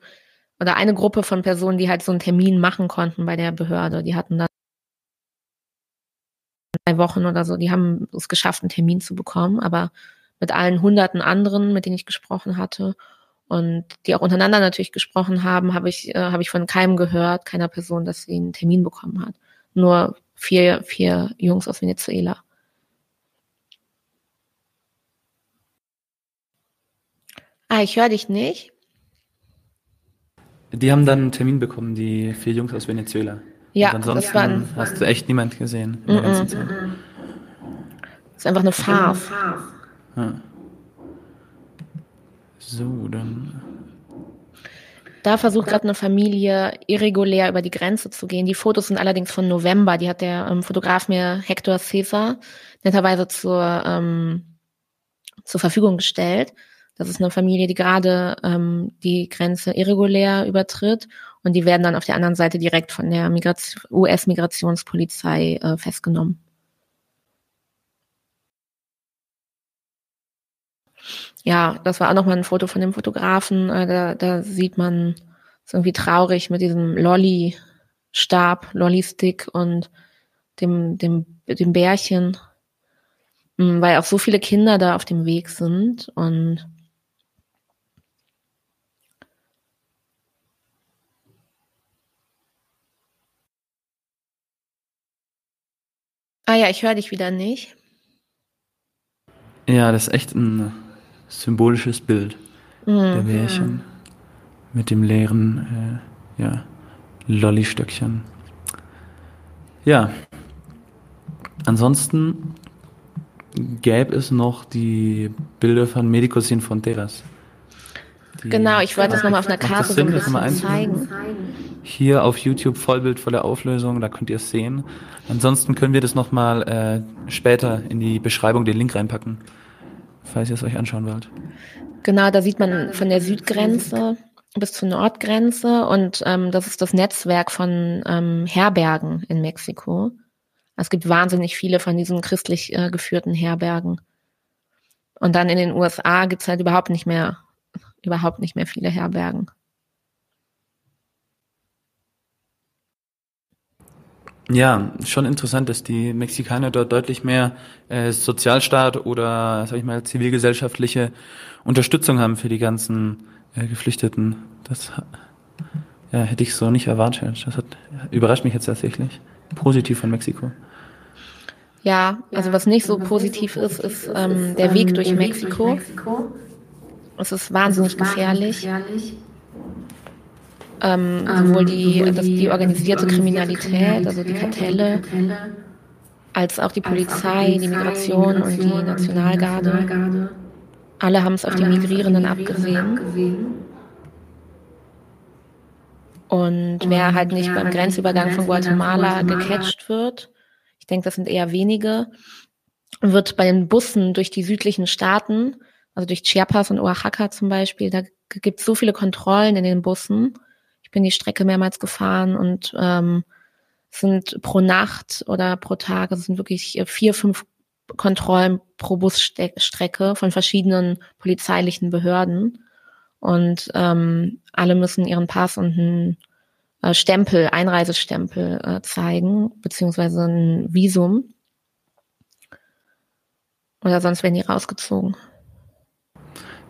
oder eine Gruppe von Personen, die halt so einen Termin machen konnten bei der Behörde. Die hatten dann drei Wochen oder so, die haben es geschafft, einen Termin zu bekommen, aber mit allen hunderten anderen, mit denen ich gesprochen hatte und die auch untereinander natürlich gesprochen haben, habe ich, äh, habe ich von keinem gehört, keiner Person, dass sie einen Termin bekommen hat. Nur vier, vier Jungs aus Venezuela. Ah, ich höre dich nicht. Die haben dann einen Termin bekommen, die vier Jungs aus Venezuela. Ja, Und ansonsten war, hast du echt niemand gesehen ganzen Zeit. Das ist einfach eine Farce. So, dann. Da versucht gerade eine Familie irregulär über die Grenze zu gehen. Die Fotos sind allerdings von November. Die hat der ähm, Fotograf mir Hector Cesar netterweise zur, ähm, zur Verfügung gestellt. Das ist eine Familie, die gerade ähm, die Grenze irregulär übertritt und die werden dann auf der anderen Seite direkt von der US-Migrationspolizei äh, festgenommen. Ja, das war auch nochmal ein Foto von dem Fotografen. Äh, da, da sieht man es irgendwie traurig mit diesem Lolly-Stab, Lolly-Stick und dem, dem, dem Bärchen, hm, weil auch so viele Kinder da auf dem Weg sind und Ah ja, ich höre dich wieder nicht. Ja, das ist echt ein symbolisches Bild mhm. der Märchen mit dem leeren äh, ja, Lollystöckchen. Ja, ansonsten gäbe es noch die Bilder von Medicos Sin Fronteras. Genau, ich wollte das nochmal auf einer Karte so ein bisschen zeigen. Hier auf YouTube Vollbild volle Auflösung, da könnt ihr es sehen. Ansonsten können wir das nochmal äh, später in die Beschreibung den Link reinpacken falls ihr es euch anschauen wollt. Genau, da sieht man von der Südgrenze bis zur Nordgrenze und ähm, das ist das Netzwerk von ähm, Herbergen in Mexiko. Es gibt wahnsinnig viele von diesen christlich äh, geführten Herbergen. Und dann in den USA gibt's halt überhaupt nicht mehr, überhaupt nicht mehr viele Herbergen. Ja, schon interessant, dass die Mexikaner dort deutlich mehr äh, Sozialstaat oder, sag ich mal, zivilgesellschaftliche Unterstützung haben für die ganzen äh, Geflüchteten. Das ja, hätte ich so nicht erwartet. Das hat, überrascht mich jetzt tatsächlich. Positiv von Mexiko. Ja, also was nicht so positiv ist, ist ähm, der Weg durch Mexiko. Es ist wahnsinnig gefährlich ähm, sowohl die, das, die organisierte Kriminalität, also die Kartelle, als auch die Polizei, die Migration und die Nationalgarde. Alle haben es auf die Migrierenden abgesehen. Und wer halt nicht beim Grenzübergang von Guatemala gecatcht wird, ich denke, das sind eher wenige, wird bei den Bussen durch die südlichen Staaten, also durch Chiapas und Oaxaca zum Beispiel, da gibt es so viele Kontrollen in den Bussen, ich bin die Strecke mehrmals gefahren und ähm, sind pro Nacht oder pro Tag, es sind wirklich äh, vier, fünf Kontrollen pro Busstrecke von verschiedenen polizeilichen Behörden. Und ähm, alle müssen ihren Pass und einen äh, Stempel, Einreisestempel äh, zeigen, beziehungsweise ein Visum. Oder sonst werden die rausgezogen.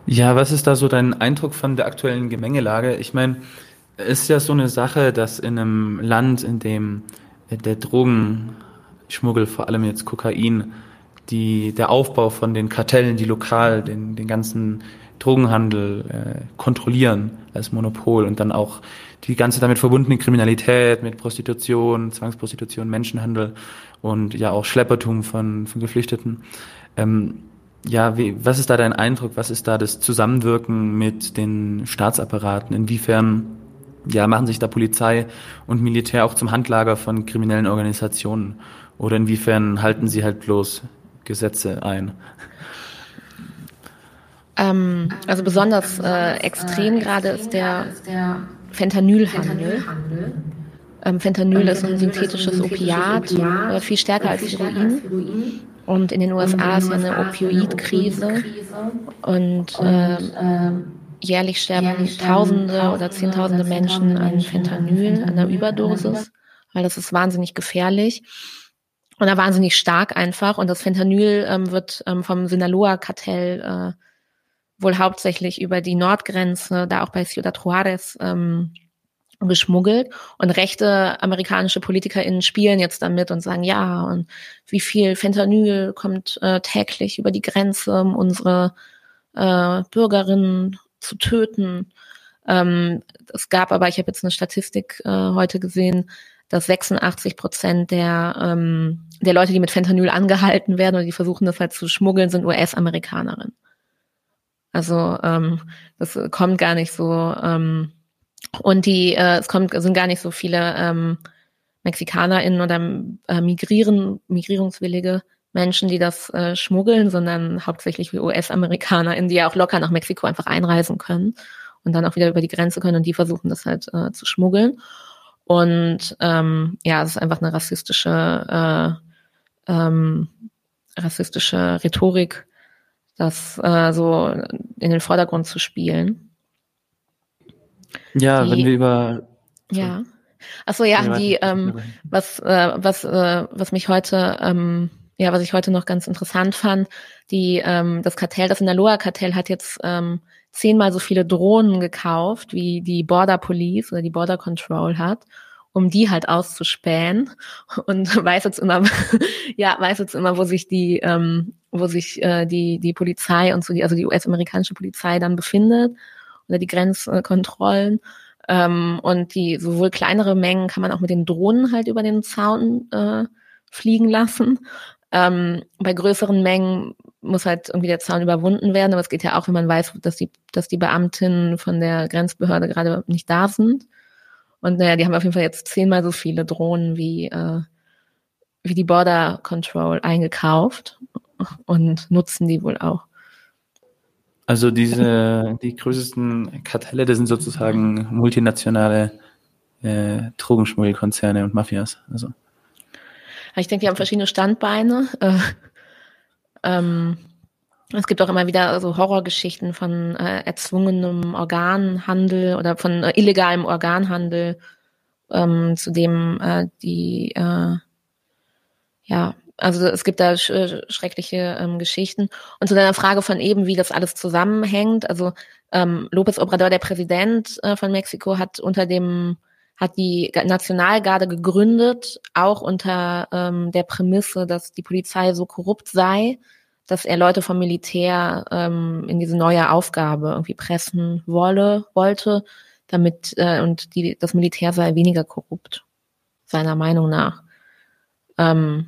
Ja, was ist da so dein Eindruck von der aktuellen Gemengelage? Ich meine, ist ja so eine Sache, dass in einem Land, in dem der Drogenschmuggel, vor allem jetzt Kokain, die, der Aufbau von den Kartellen, die lokal den, den ganzen Drogenhandel äh, kontrollieren als Monopol und dann auch die ganze damit verbundene Kriminalität mit Prostitution, Zwangsprostitution, Menschenhandel und ja auch Schleppertum von, von Geflüchteten. Ähm, ja, wie, was ist da dein Eindruck? Was ist da das Zusammenwirken mit den Staatsapparaten? Inwiefern ja, machen sich da Polizei und Militär auch zum Handlager von kriminellen Organisationen? Oder inwiefern halten sie halt bloß Gesetze ein? Ähm, also besonders äh, extrem gerade ist der Fentanylhandel. Ähm, Fentanyl ist ein synthetisches Opiat, äh, viel stärker als Heroin. Und in den USA ist ja eine Opioidkrise. Und äh, jährlich sterben Tausende oder Zehntausende Menschen an Fentanyl, an der Überdosis, weil das ist wahnsinnig gefährlich oder wahnsinnig stark einfach. Und das Fentanyl ähm, wird ähm, vom Sinaloa-Kartell äh, wohl hauptsächlich über die Nordgrenze, da auch bei Ciudad Juarez, ähm, geschmuggelt. Und rechte amerikanische PolitikerInnen spielen jetzt damit und sagen, ja, und wie viel Fentanyl kommt äh, täglich über die Grenze, um unsere äh, Bürgerinnen zu töten. Ähm, es gab aber, ich habe jetzt eine Statistik äh, heute gesehen, dass 86 Prozent der, ähm, der Leute, die mit Fentanyl angehalten werden oder die versuchen, das halt zu schmuggeln, sind US-Amerikanerinnen. Also ähm, das kommt gar nicht so ähm, und die äh, es kommt sind gar nicht so viele ähm, MexikanerInnen oder äh, migrieren migrierungswillige Menschen, die das äh, schmuggeln, sondern hauptsächlich wie US-AmerikanerInnen, die ja auch locker nach Mexiko einfach einreisen können und dann auch wieder über die Grenze können und die versuchen das halt äh, zu schmuggeln. Und ähm, ja, es ist einfach eine rassistische, äh, ähm, rassistische Rhetorik, das äh, so in den Vordergrund zu spielen. Ja, die, wenn wir über ja. Achso, ja, ja die, ähm, was, äh, was, äh, was mich heute, ähm, ja, was ich heute noch ganz interessant fand, die, ähm, das Kartell, das Sinaloa-Kartell hat jetzt ähm, zehnmal so viele Drohnen gekauft, wie die Border Police oder die Border Control hat, um die halt auszuspähen und weiß jetzt immer, ja, weiß jetzt immer, wo sich die, ähm, wo sich äh, die die Polizei und so die, also die US-amerikanische Polizei dann befindet oder die Grenzkontrollen. Ähm, und die sowohl kleinere Mengen kann man auch mit den Drohnen halt über den Zaun äh, fliegen lassen. Ähm, bei größeren Mengen muss halt irgendwie der Zaun überwunden werden, aber es geht ja auch, wenn man weiß, dass die, dass die Beamtinnen von der Grenzbehörde gerade nicht da sind. Und naja, die haben auf jeden Fall jetzt zehnmal so viele Drohnen wie, äh, wie die Border Control eingekauft und nutzen die wohl auch. Also diese, die größtesten Kartelle, das sind sozusagen multinationale äh, Drogenschmuggelkonzerne und Mafias. Also. Ich denke, die haben verschiedene Standbeine. Äh, ähm, es gibt auch immer wieder so Horrorgeschichten von äh, erzwungenem Organhandel oder von äh, illegalem Organhandel, ähm, zu dem äh, die äh, ja also es gibt da sch äh, schreckliche ähm, Geschichten. Und zu deiner Frage von eben, wie das alles zusammenhängt, also ähm, López Obrador, der Präsident äh, von Mexiko, hat unter dem hat die Nationalgarde gegründet, auch unter ähm, der Prämisse, dass die Polizei so korrupt sei, dass er Leute vom Militär ähm, in diese neue Aufgabe irgendwie pressen wolle, wollte, damit äh, und die, das Militär sei weniger korrupt, seiner Meinung nach. Ähm,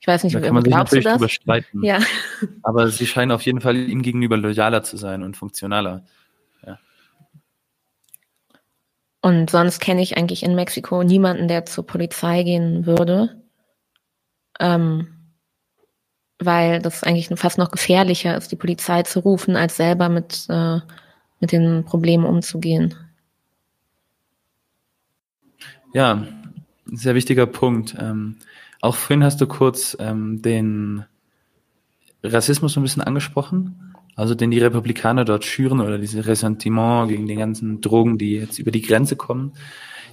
ich weiß nicht, da kann man sich natürlich drüber streiten. Ja. Aber sie scheinen auf jeden Fall ihm gegenüber loyaler zu sein und funktionaler. Ja. Und sonst kenne ich eigentlich in Mexiko niemanden, der zur Polizei gehen würde. Ähm, weil das eigentlich fast noch gefährlicher ist, die Polizei zu rufen, als selber mit, äh, mit den Problemen umzugehen. Ja, sehr wichtiger Punkt. Ähm, auch vorhin hast du kurz ähm, den Rassismus ein bisschen angesprochen, also den die Republikaner dort schüren oder diese Ressentiment gegen die ganzen Drogen, die jetzt über die Grenze kommen.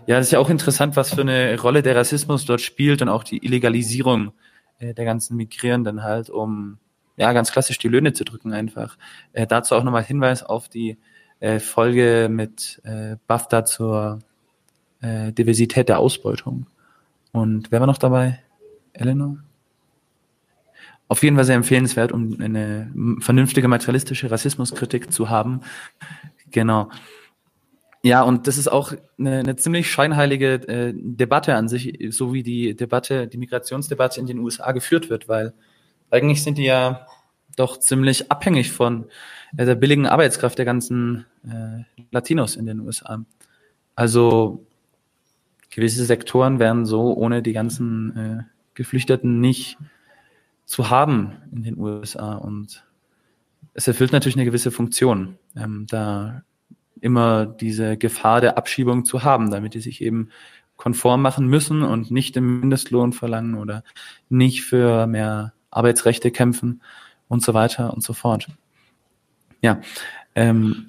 Ja, das ist ja auch interessant, was für eine Rolle der Rassismus dort spielt und auch die Illegalisierung äh, der ganzen Migrierenden halt, um ja ganz klassisch die Löhne zu drücken einfach. Äh, dazu auch nochmal Hinweis auf die äh, Folge mit äh, BAFTA zur äh, Diversität der Ausbeutung. Und wer war noch dabei? Eleanor? Auf jeden Fall sehr empfehlenswert, um eine vernünftige materialistische Rassismuskritik zu haben. Genau. Ja, und das ist auch eine, eine ziemlich scheinheilige äh, Debatte an sich, so wie die Debatte, die Migrationsdebatte in den USA geführt wird, weil eigentlich sind die ja doch ziemlich abhängig von äh, der billigen Arbeitskraft der ganzen äh, Latinos in den USA. Also gewisse Sektoren wären so ohne die ganzen äh, Geflüchteten nicht zu haben in den USA. Und es erfüllt natürlich eine gewisse Funktion, ähm, da immer diese Gefahr der Abschiebung zu haben, damit die sich eben konform machen müssen und nicht den Mindestlohn verlangen oder nicht für mehr Arbeitsrechte kämpfen und so weiter und so fort. Ja. Ähm,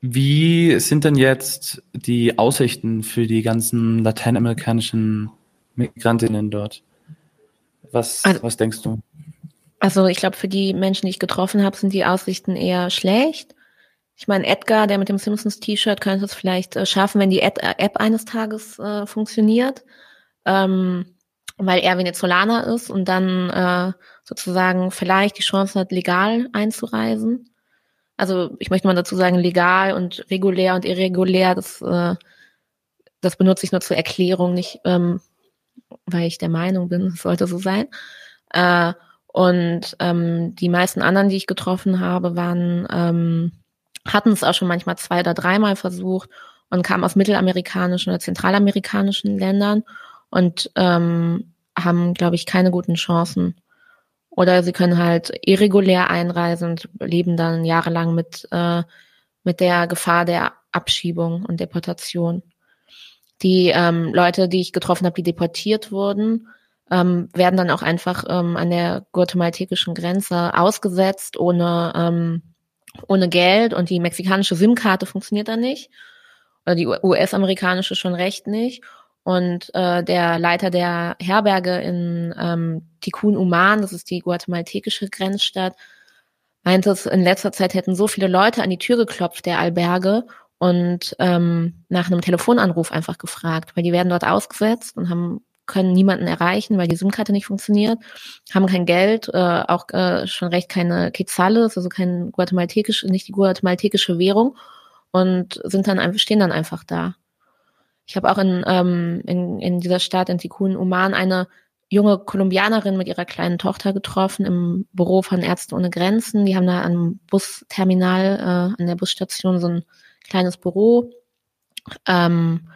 wie sind denn jetzt die Aussichten für die ganzen lateinamerikanischen Migrantinnen dort. Was, also, was denkst du? Also ich glaube, für die Menschen, die ich getroffen habe, sind die Aussichten eher schlecht. Ich meine, Edgar, der mit dem Simpsons-T-Shirt, könnte es vielleicht äh, schaffen, wenn die Ad äh, App eines Tages äh, funktioniert, ähm, weil er Venezolaner ist und dann äh, sozusagen vielleicht die Chance hat, legal einzureisen. Also ich möchte mal dazu sagen, legal und regulär und irregulär, das äh, das benutze ich nur zur Erklärung, nicht ähm, weil ich der Meinung bin, es sollte so sein. Äh, und ähm, die meisten anderen, die ich getroffen habe, waren ähm, hatten es auch schon manchmal zwei oder dreimal versucht und kamen aus mittelamerikanischen oder zentralamerikanischen Ländern und ähm, haben, glaube ich, keine guten Chancen. Oder sie können halt irregulär einreisen und leben dann jahrelang mit, äh, mit der Gefahr der Abschiebung und Deportation. Die ähm, Leute, die ich getroffen habe, die deportiert wurden, ähm, werden dann auch einfach ähm, an der guatemaltekischen Grenze ausgesetzt, ohne, ähm, ohne Geld und die mexikanische SIM-Karte funktioniert dann nicht. Oder die US-amerikanische schon recht nicht. Und äh, der Leiter der Herberge in ähm, Tikun Uman, das ist die guatemaltekische Grenzstadt, meinte in letzter Zeit hätten so viele Leute an die Tür geklopft, der Alberge, und ähm, nach einem Telefonanruf einfach gefragt, weil die werden dort ausgesetzt und haben können niemanden erreichen, weil die SIM-Karte nicht funktioniert, haben kein Geld, äh, auch äh, schon recht keine Quetzales, also kein guatemaltekisch, nicht die guatemaltekische Währung und sind dann einfach, stehen dann einfach da. Ich habe auch in, ähm, in, in dieser Stadt, in Tikun Oman, eine junge Kolumbianerin mit ihrer kleinen Tochter getroffen im Büro von Ärzte ohne Grenzen. Die haben da am Busterminal, äh, an der Busstation so ein kleines Büro. Ähm,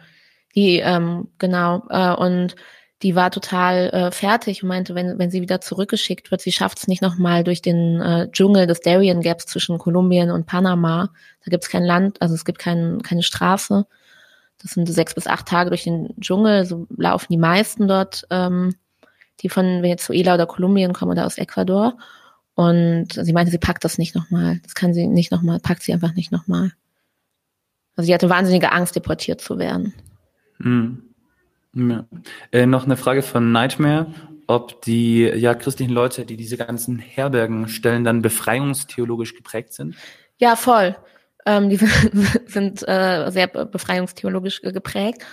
die, ähm, genau, äh, und die war total äh, fertig und meinte, wenn, wenn sie wieder zurückgeschickt wird, sie schafft es nicht nochmal durch den äh, Dschungel des Darien Gaps zwischen Kolumbien und Panama. Da gibt es kein Land, also es gibt kein, keine Straße. Das sind sechs bis acht Tage durch den Dschungel. So laufen die meisten dort, ähm, die von Venezuela oder Kolumbien kommen oder aus Ecuador. Und sie meinte, sie packt das nicht nochmal. Das kann sie nicht nochmal, packt sie einfach nicht nochmal. Also sie hatte wahnsinnige Angst, deportiert zu werden. Mhm. Ja. Äh, noch eine Frage von Nightmare, ob die ja christlichen Leute, die diese ganzen Herbergen stellen, dann befreiungstheologisch geprägt sind? Ja, voll. Ähm, die sind äh, sehr befreiungstheologisch geprägt.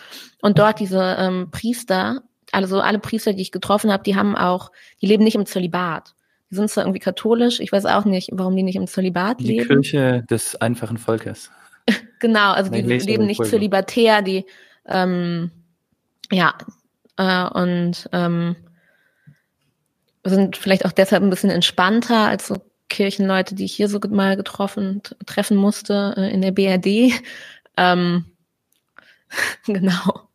Und dort diese ähm, Priester, also alle Priester, die ich getroffen habe, die haben auch, die leben nicht im Zölibat. Die sind zwar irgendwie katholisch, ich weiß auch nicht, warum die nicht im Zölibat die leben. Die Kirche des einfachen Volkes. Genau, also die leben nicht zölibatär, die ähm, ja, äh, und ähm, sind vielleicht auch deshalb ein bisschen entspannter als so Kirchenleute, die ich hier so mal getroffen, treffen musste äh, in der BRD. Ähm, genau.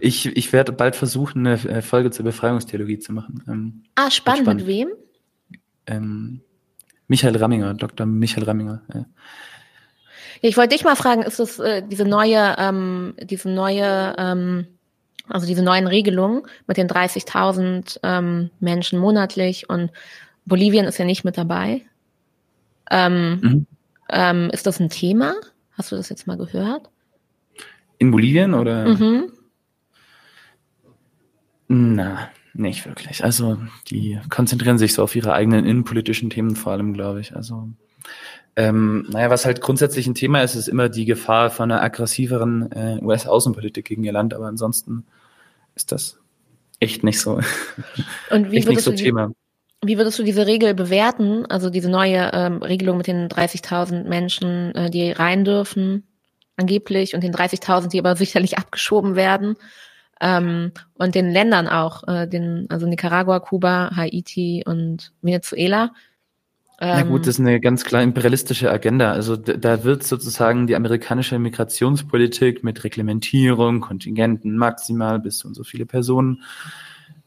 Ich, ich werde bald versuchen, eine äh, Folge zur Befreiungstheologie zu machen. Ähm, ah, spannend. spannend. Mit wem? Ähm, Michael Ramminger, Dr. Michael Ramminger. Ja. Ich wollte dich mal fragen, ist das äh, diese neue, ähm, diese neue, ähm, also diese neuen Regelungen mit den 30.000 ähm, Menschen monatlich und Bolivien ist ja nicht mit dabei. Ähm, mhm. ähm, ist das ein Thema? Hast du das jetzt mal gehört? In Bolivien oder? Mhm. Na, nicht wirklich. Also die konzentrieren sich so auf ihre eigenen innenpolitischen Themen vor allem, glaube ich. Also ähm, naja, was halt grundsätzlich ein Thema ist, ist immer die Gefahr von einer aggressiveren äh, US-Außenpolitik gegen ihr Land, aber ansonsten ist das echt nicht so. Und wie nicht so die, Thema. Wie würdest du diese Regel bewerten, also diese neue ähm, Regelung mit den 30.000 Menschen, äh, die rein dürfen, angeblich, und den 30.000, die aber sicherlich abgeschoben werden? Ähm, und den Ländern auch, äh, den, also Nicaragua, Kuba, Haiti und Venezuela. Na gut, ähm, das ist eine ganz klar imperialistische Agenda. Also da wird sozusagen die amerikanische Migrationspolitik mit Reglementierung, Kontingenten maximal bis so und so viele Personen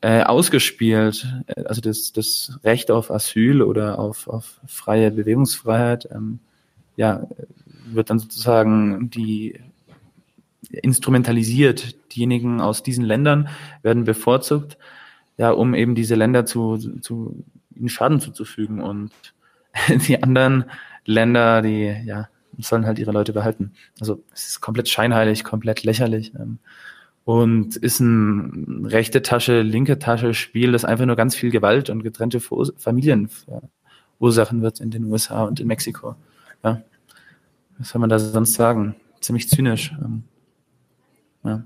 äh, ausgespielt. Äh, also das, das Recht auf Asyl oder auf, auf freie Bewegungsfreiheit, ähm, ja, wird dann sozusagen die instrumentalisiert. Diejenigen aus diesen Ländern werden bevorzugt, ja, um eben diese Länder zu, zu ihnen Schaden zuzufügen und die anderen Länder, die ja sollen halt ihre Leute behalten. Also es ist komplett scheinheilig, komplett lächerlich. Ähm, und ist ein rechte Tasche, linke Tasche Spiel, das einfach nur ganz viel Gewalt und getrennte Familien verursachen wird in den USA und in Mexiko. Ja. Was soll man da sonst sagen? Ziemlich zynisch. Ähm, ja.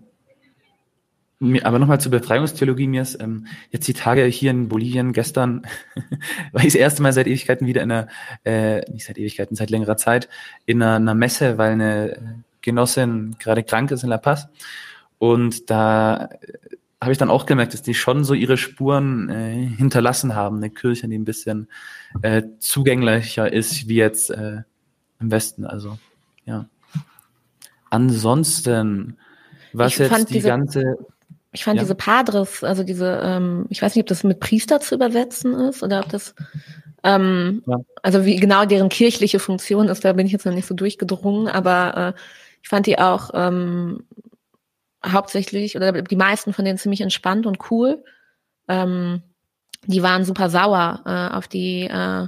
Aber nochmal zur Befreiungstheologie. Mir ist ähm, jetzt die Tage hier in Bolivien gestern, war ich das erste Mal seit Ewigkeiten wieder in einer, äh, nicht seit Ewigkeiten, seit längerer Zeit, in einer, einer Messe, weil eine Genossin gerade krank ist in La Paz. Und da habe ich dann auch gemerkt, dass die schon so ihre Spuren äh, hinterlassen haben. Eine Kirche, die ein bisschen äh, zugänglicher ist wie jetzt äh, im Westen. Also ja. Ansonsten, was ich jetzt die ganze. Ich fand ja. diese Padres, also diese, ähm, ich weiß nicht, ob das mit Priester zu übersetzen ist oder ob das, ähm, ja. also wie genau deren kirchliche Funktion ist, da bin ich jetzt noch nicht so durchgedrungen, aber äh, ich fand die auch ähm, hauptsächlich oder die meisten von denen ziemlich entspannt und cool. Ähm, die waren super sauer äh, auf die äh,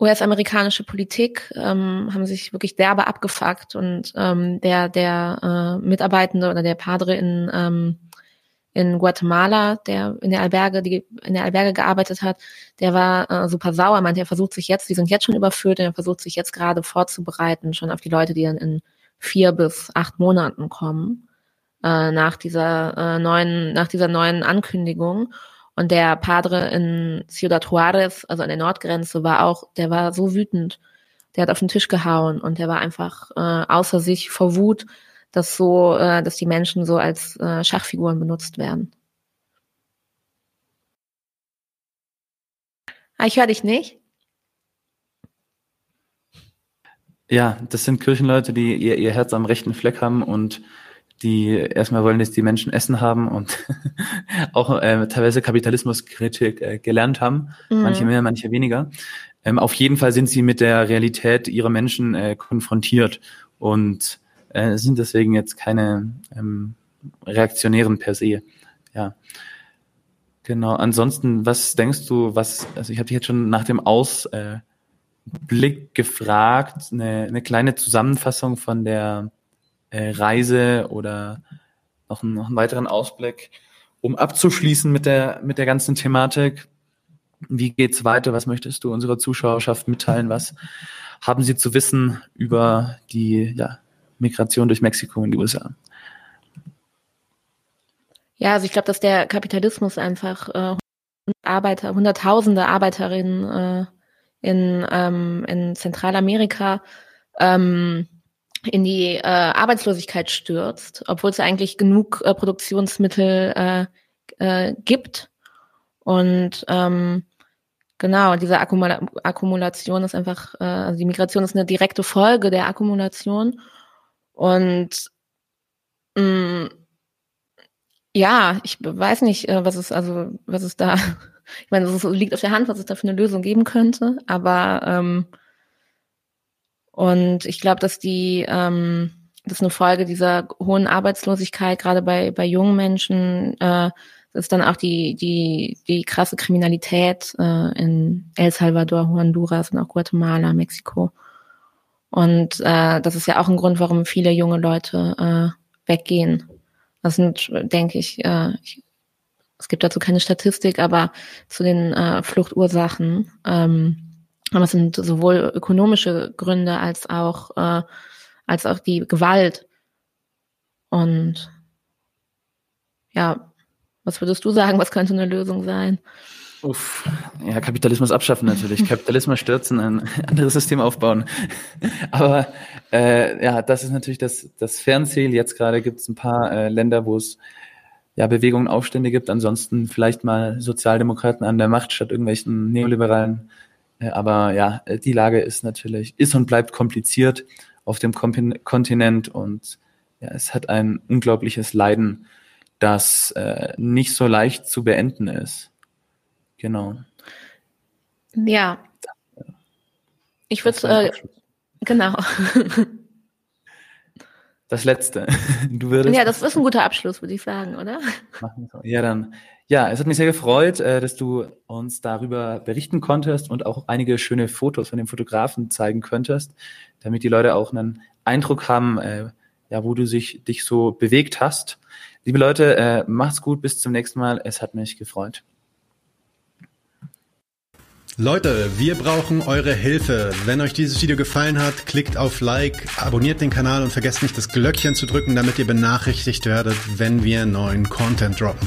US-amerikanische Politik, ähm, haben sich wirklich derbe abgefuckt und ähm, der der äh, Mitarbeitende oder der Padre in ähm, in Guatemala, der in der Alberge, die in der Alberge gearbeitet hat, der war äh, super sauer, meinte, er versucht sich jetzt, die sind jetzt schon überfüllt, und er versucht sich jetzt gerade vorzubereiten, schon auf die Leute, die dann in vier bis acht Monaten kommen äh, nach dieser äh, neuen, nach dieser neuen Ankündigung. Und der Padre in Ciudad Juarez, also an der Nordgrenze, war auch, der war so wütend. Der hat auf den Tisch gehauen und der war einfach äh, außer sich vor Wut, dass so, äh, dass die Menschen so als äh, Schachfiguren benutzt werden. Ah, ich höre dich nicht. Ja, das sind Kirchenleute, die ihr, ihr Herz am rechten Fleck haben und die erstmal wollen, dass die Menschen Essen haben und auch äh, teilweise Kapitalismuskritik äh, gelernt haben, mhm. manche mehr, manche weniger. Ähm, auf jeden Fall sind sie mit der Realität ihrer Menschen äh, konfrontiert und äh, sind deswegen jetzt keine ähm, Reaktionären per se. Ja. Genau. Ansonsten, was denkst du, was, also ich habe dich jetzt schon nach dem Ausblick äh, gefragt, eine, eine kleine Zusammenfassung von der äh, Reise oder noch, einen, noch einen weiteren Ausblick, um abzuschließen mit der, mit der ganzen Thematik. Wie geht's weiter? Was möchtest du unserer Zuschauerschaft mitteilen? Was haben sie zu wissen über die ja, Migration durch Mexiko in die USA? Ja, also ich glaube, dass der Kapitalismus einfach äh, Arbeiter, Hunderttausende Arbeiterinnen äh, in, ähm, in Zentralamerika ähm, in die äh, Arbeitslosigkeit stürzt, obwohl es eigentlich genug äh, Produktionsmittel äh, äh, gibt. Und ähm, genau, diese Akkumula Akkumulation ist einfach, äh, also die Migration ist eine direkte Folge der Akkumulation. Und mh, mm, ja, ich weiß nicht, äh, was es, also, was es da, ich meine, es liegt auf der Hand, was es da für eine Lösung geben könnte, aber ähm, und ich glaube, dass die, ähm, das ist eine Folge dieser hohen Arbeitslosigkeit, gerade bei, bei jungen Menschen, äh, ist dann auch die, die, die krasse Kriminalität äh, in El Salvador, Honduras und auch Guatemala, Mexiko. Und äh, das ist ja auch ein Grund, warum viele junge Leute äh, weggehen. Das sind, denke ich, äh, ich, es gibt dazu keine Statistik, aber zu den äh, Fluchtursachen. Ähm, aber es sind sowohl ökonomische Gründe als auch, äh, als auch die Gewalt. Und ja, was würdest du sagen, was könnte eine Lösung sein? Uff, ja, Kapitalismus abschaffen natürlich, Kapitalismus stürzen, ein anderes System aufbauen. Aber äh, ja, das ist natürlich das, das Fernziel. Jetzt gerade gibt es ein paar äh, Länder, wo es ja Bewegungen, Aufstände gibt. Ansonsten vielleicht mal Sozialdemokraten an der Macht statt irgendwelchen neoliberalen aber ja, äh, die Lage ist natürlich, ist und bleibt kompliziert auf dem Kontinent und ja, es hat ein unglaubliches Leiden, das äh, nicht so leicht zu beenden ist. Genau. Ja. Ich würde äh, genau. Das letzte. Du würdest. Ja, das ist ein guter Abschluss, würde ich sagen, oder? Ja, dann ja, es hat mich sehr gefreut, äh, dass du uns darüber berichten konntest und auch einige schöne Fotos von dem Fotografen zeigen könntest, damit die Leute auch einen Eindruck haben, äh, ja, wo du sich, dich so bewegt hast. Liebe Leute, äh, macht's gut, bis zum nächsten Mal. Es hat mich gefreut. Leute, wir brauchen eure Hilfe. Wenn euch dieses Video gefallen hat, klickt auf Like, abonniert den Kanal und vergesst nicht das Glöckchen zu drücken, damit ihr benachrichtigt werdet, wenn wir neuen Content droppen.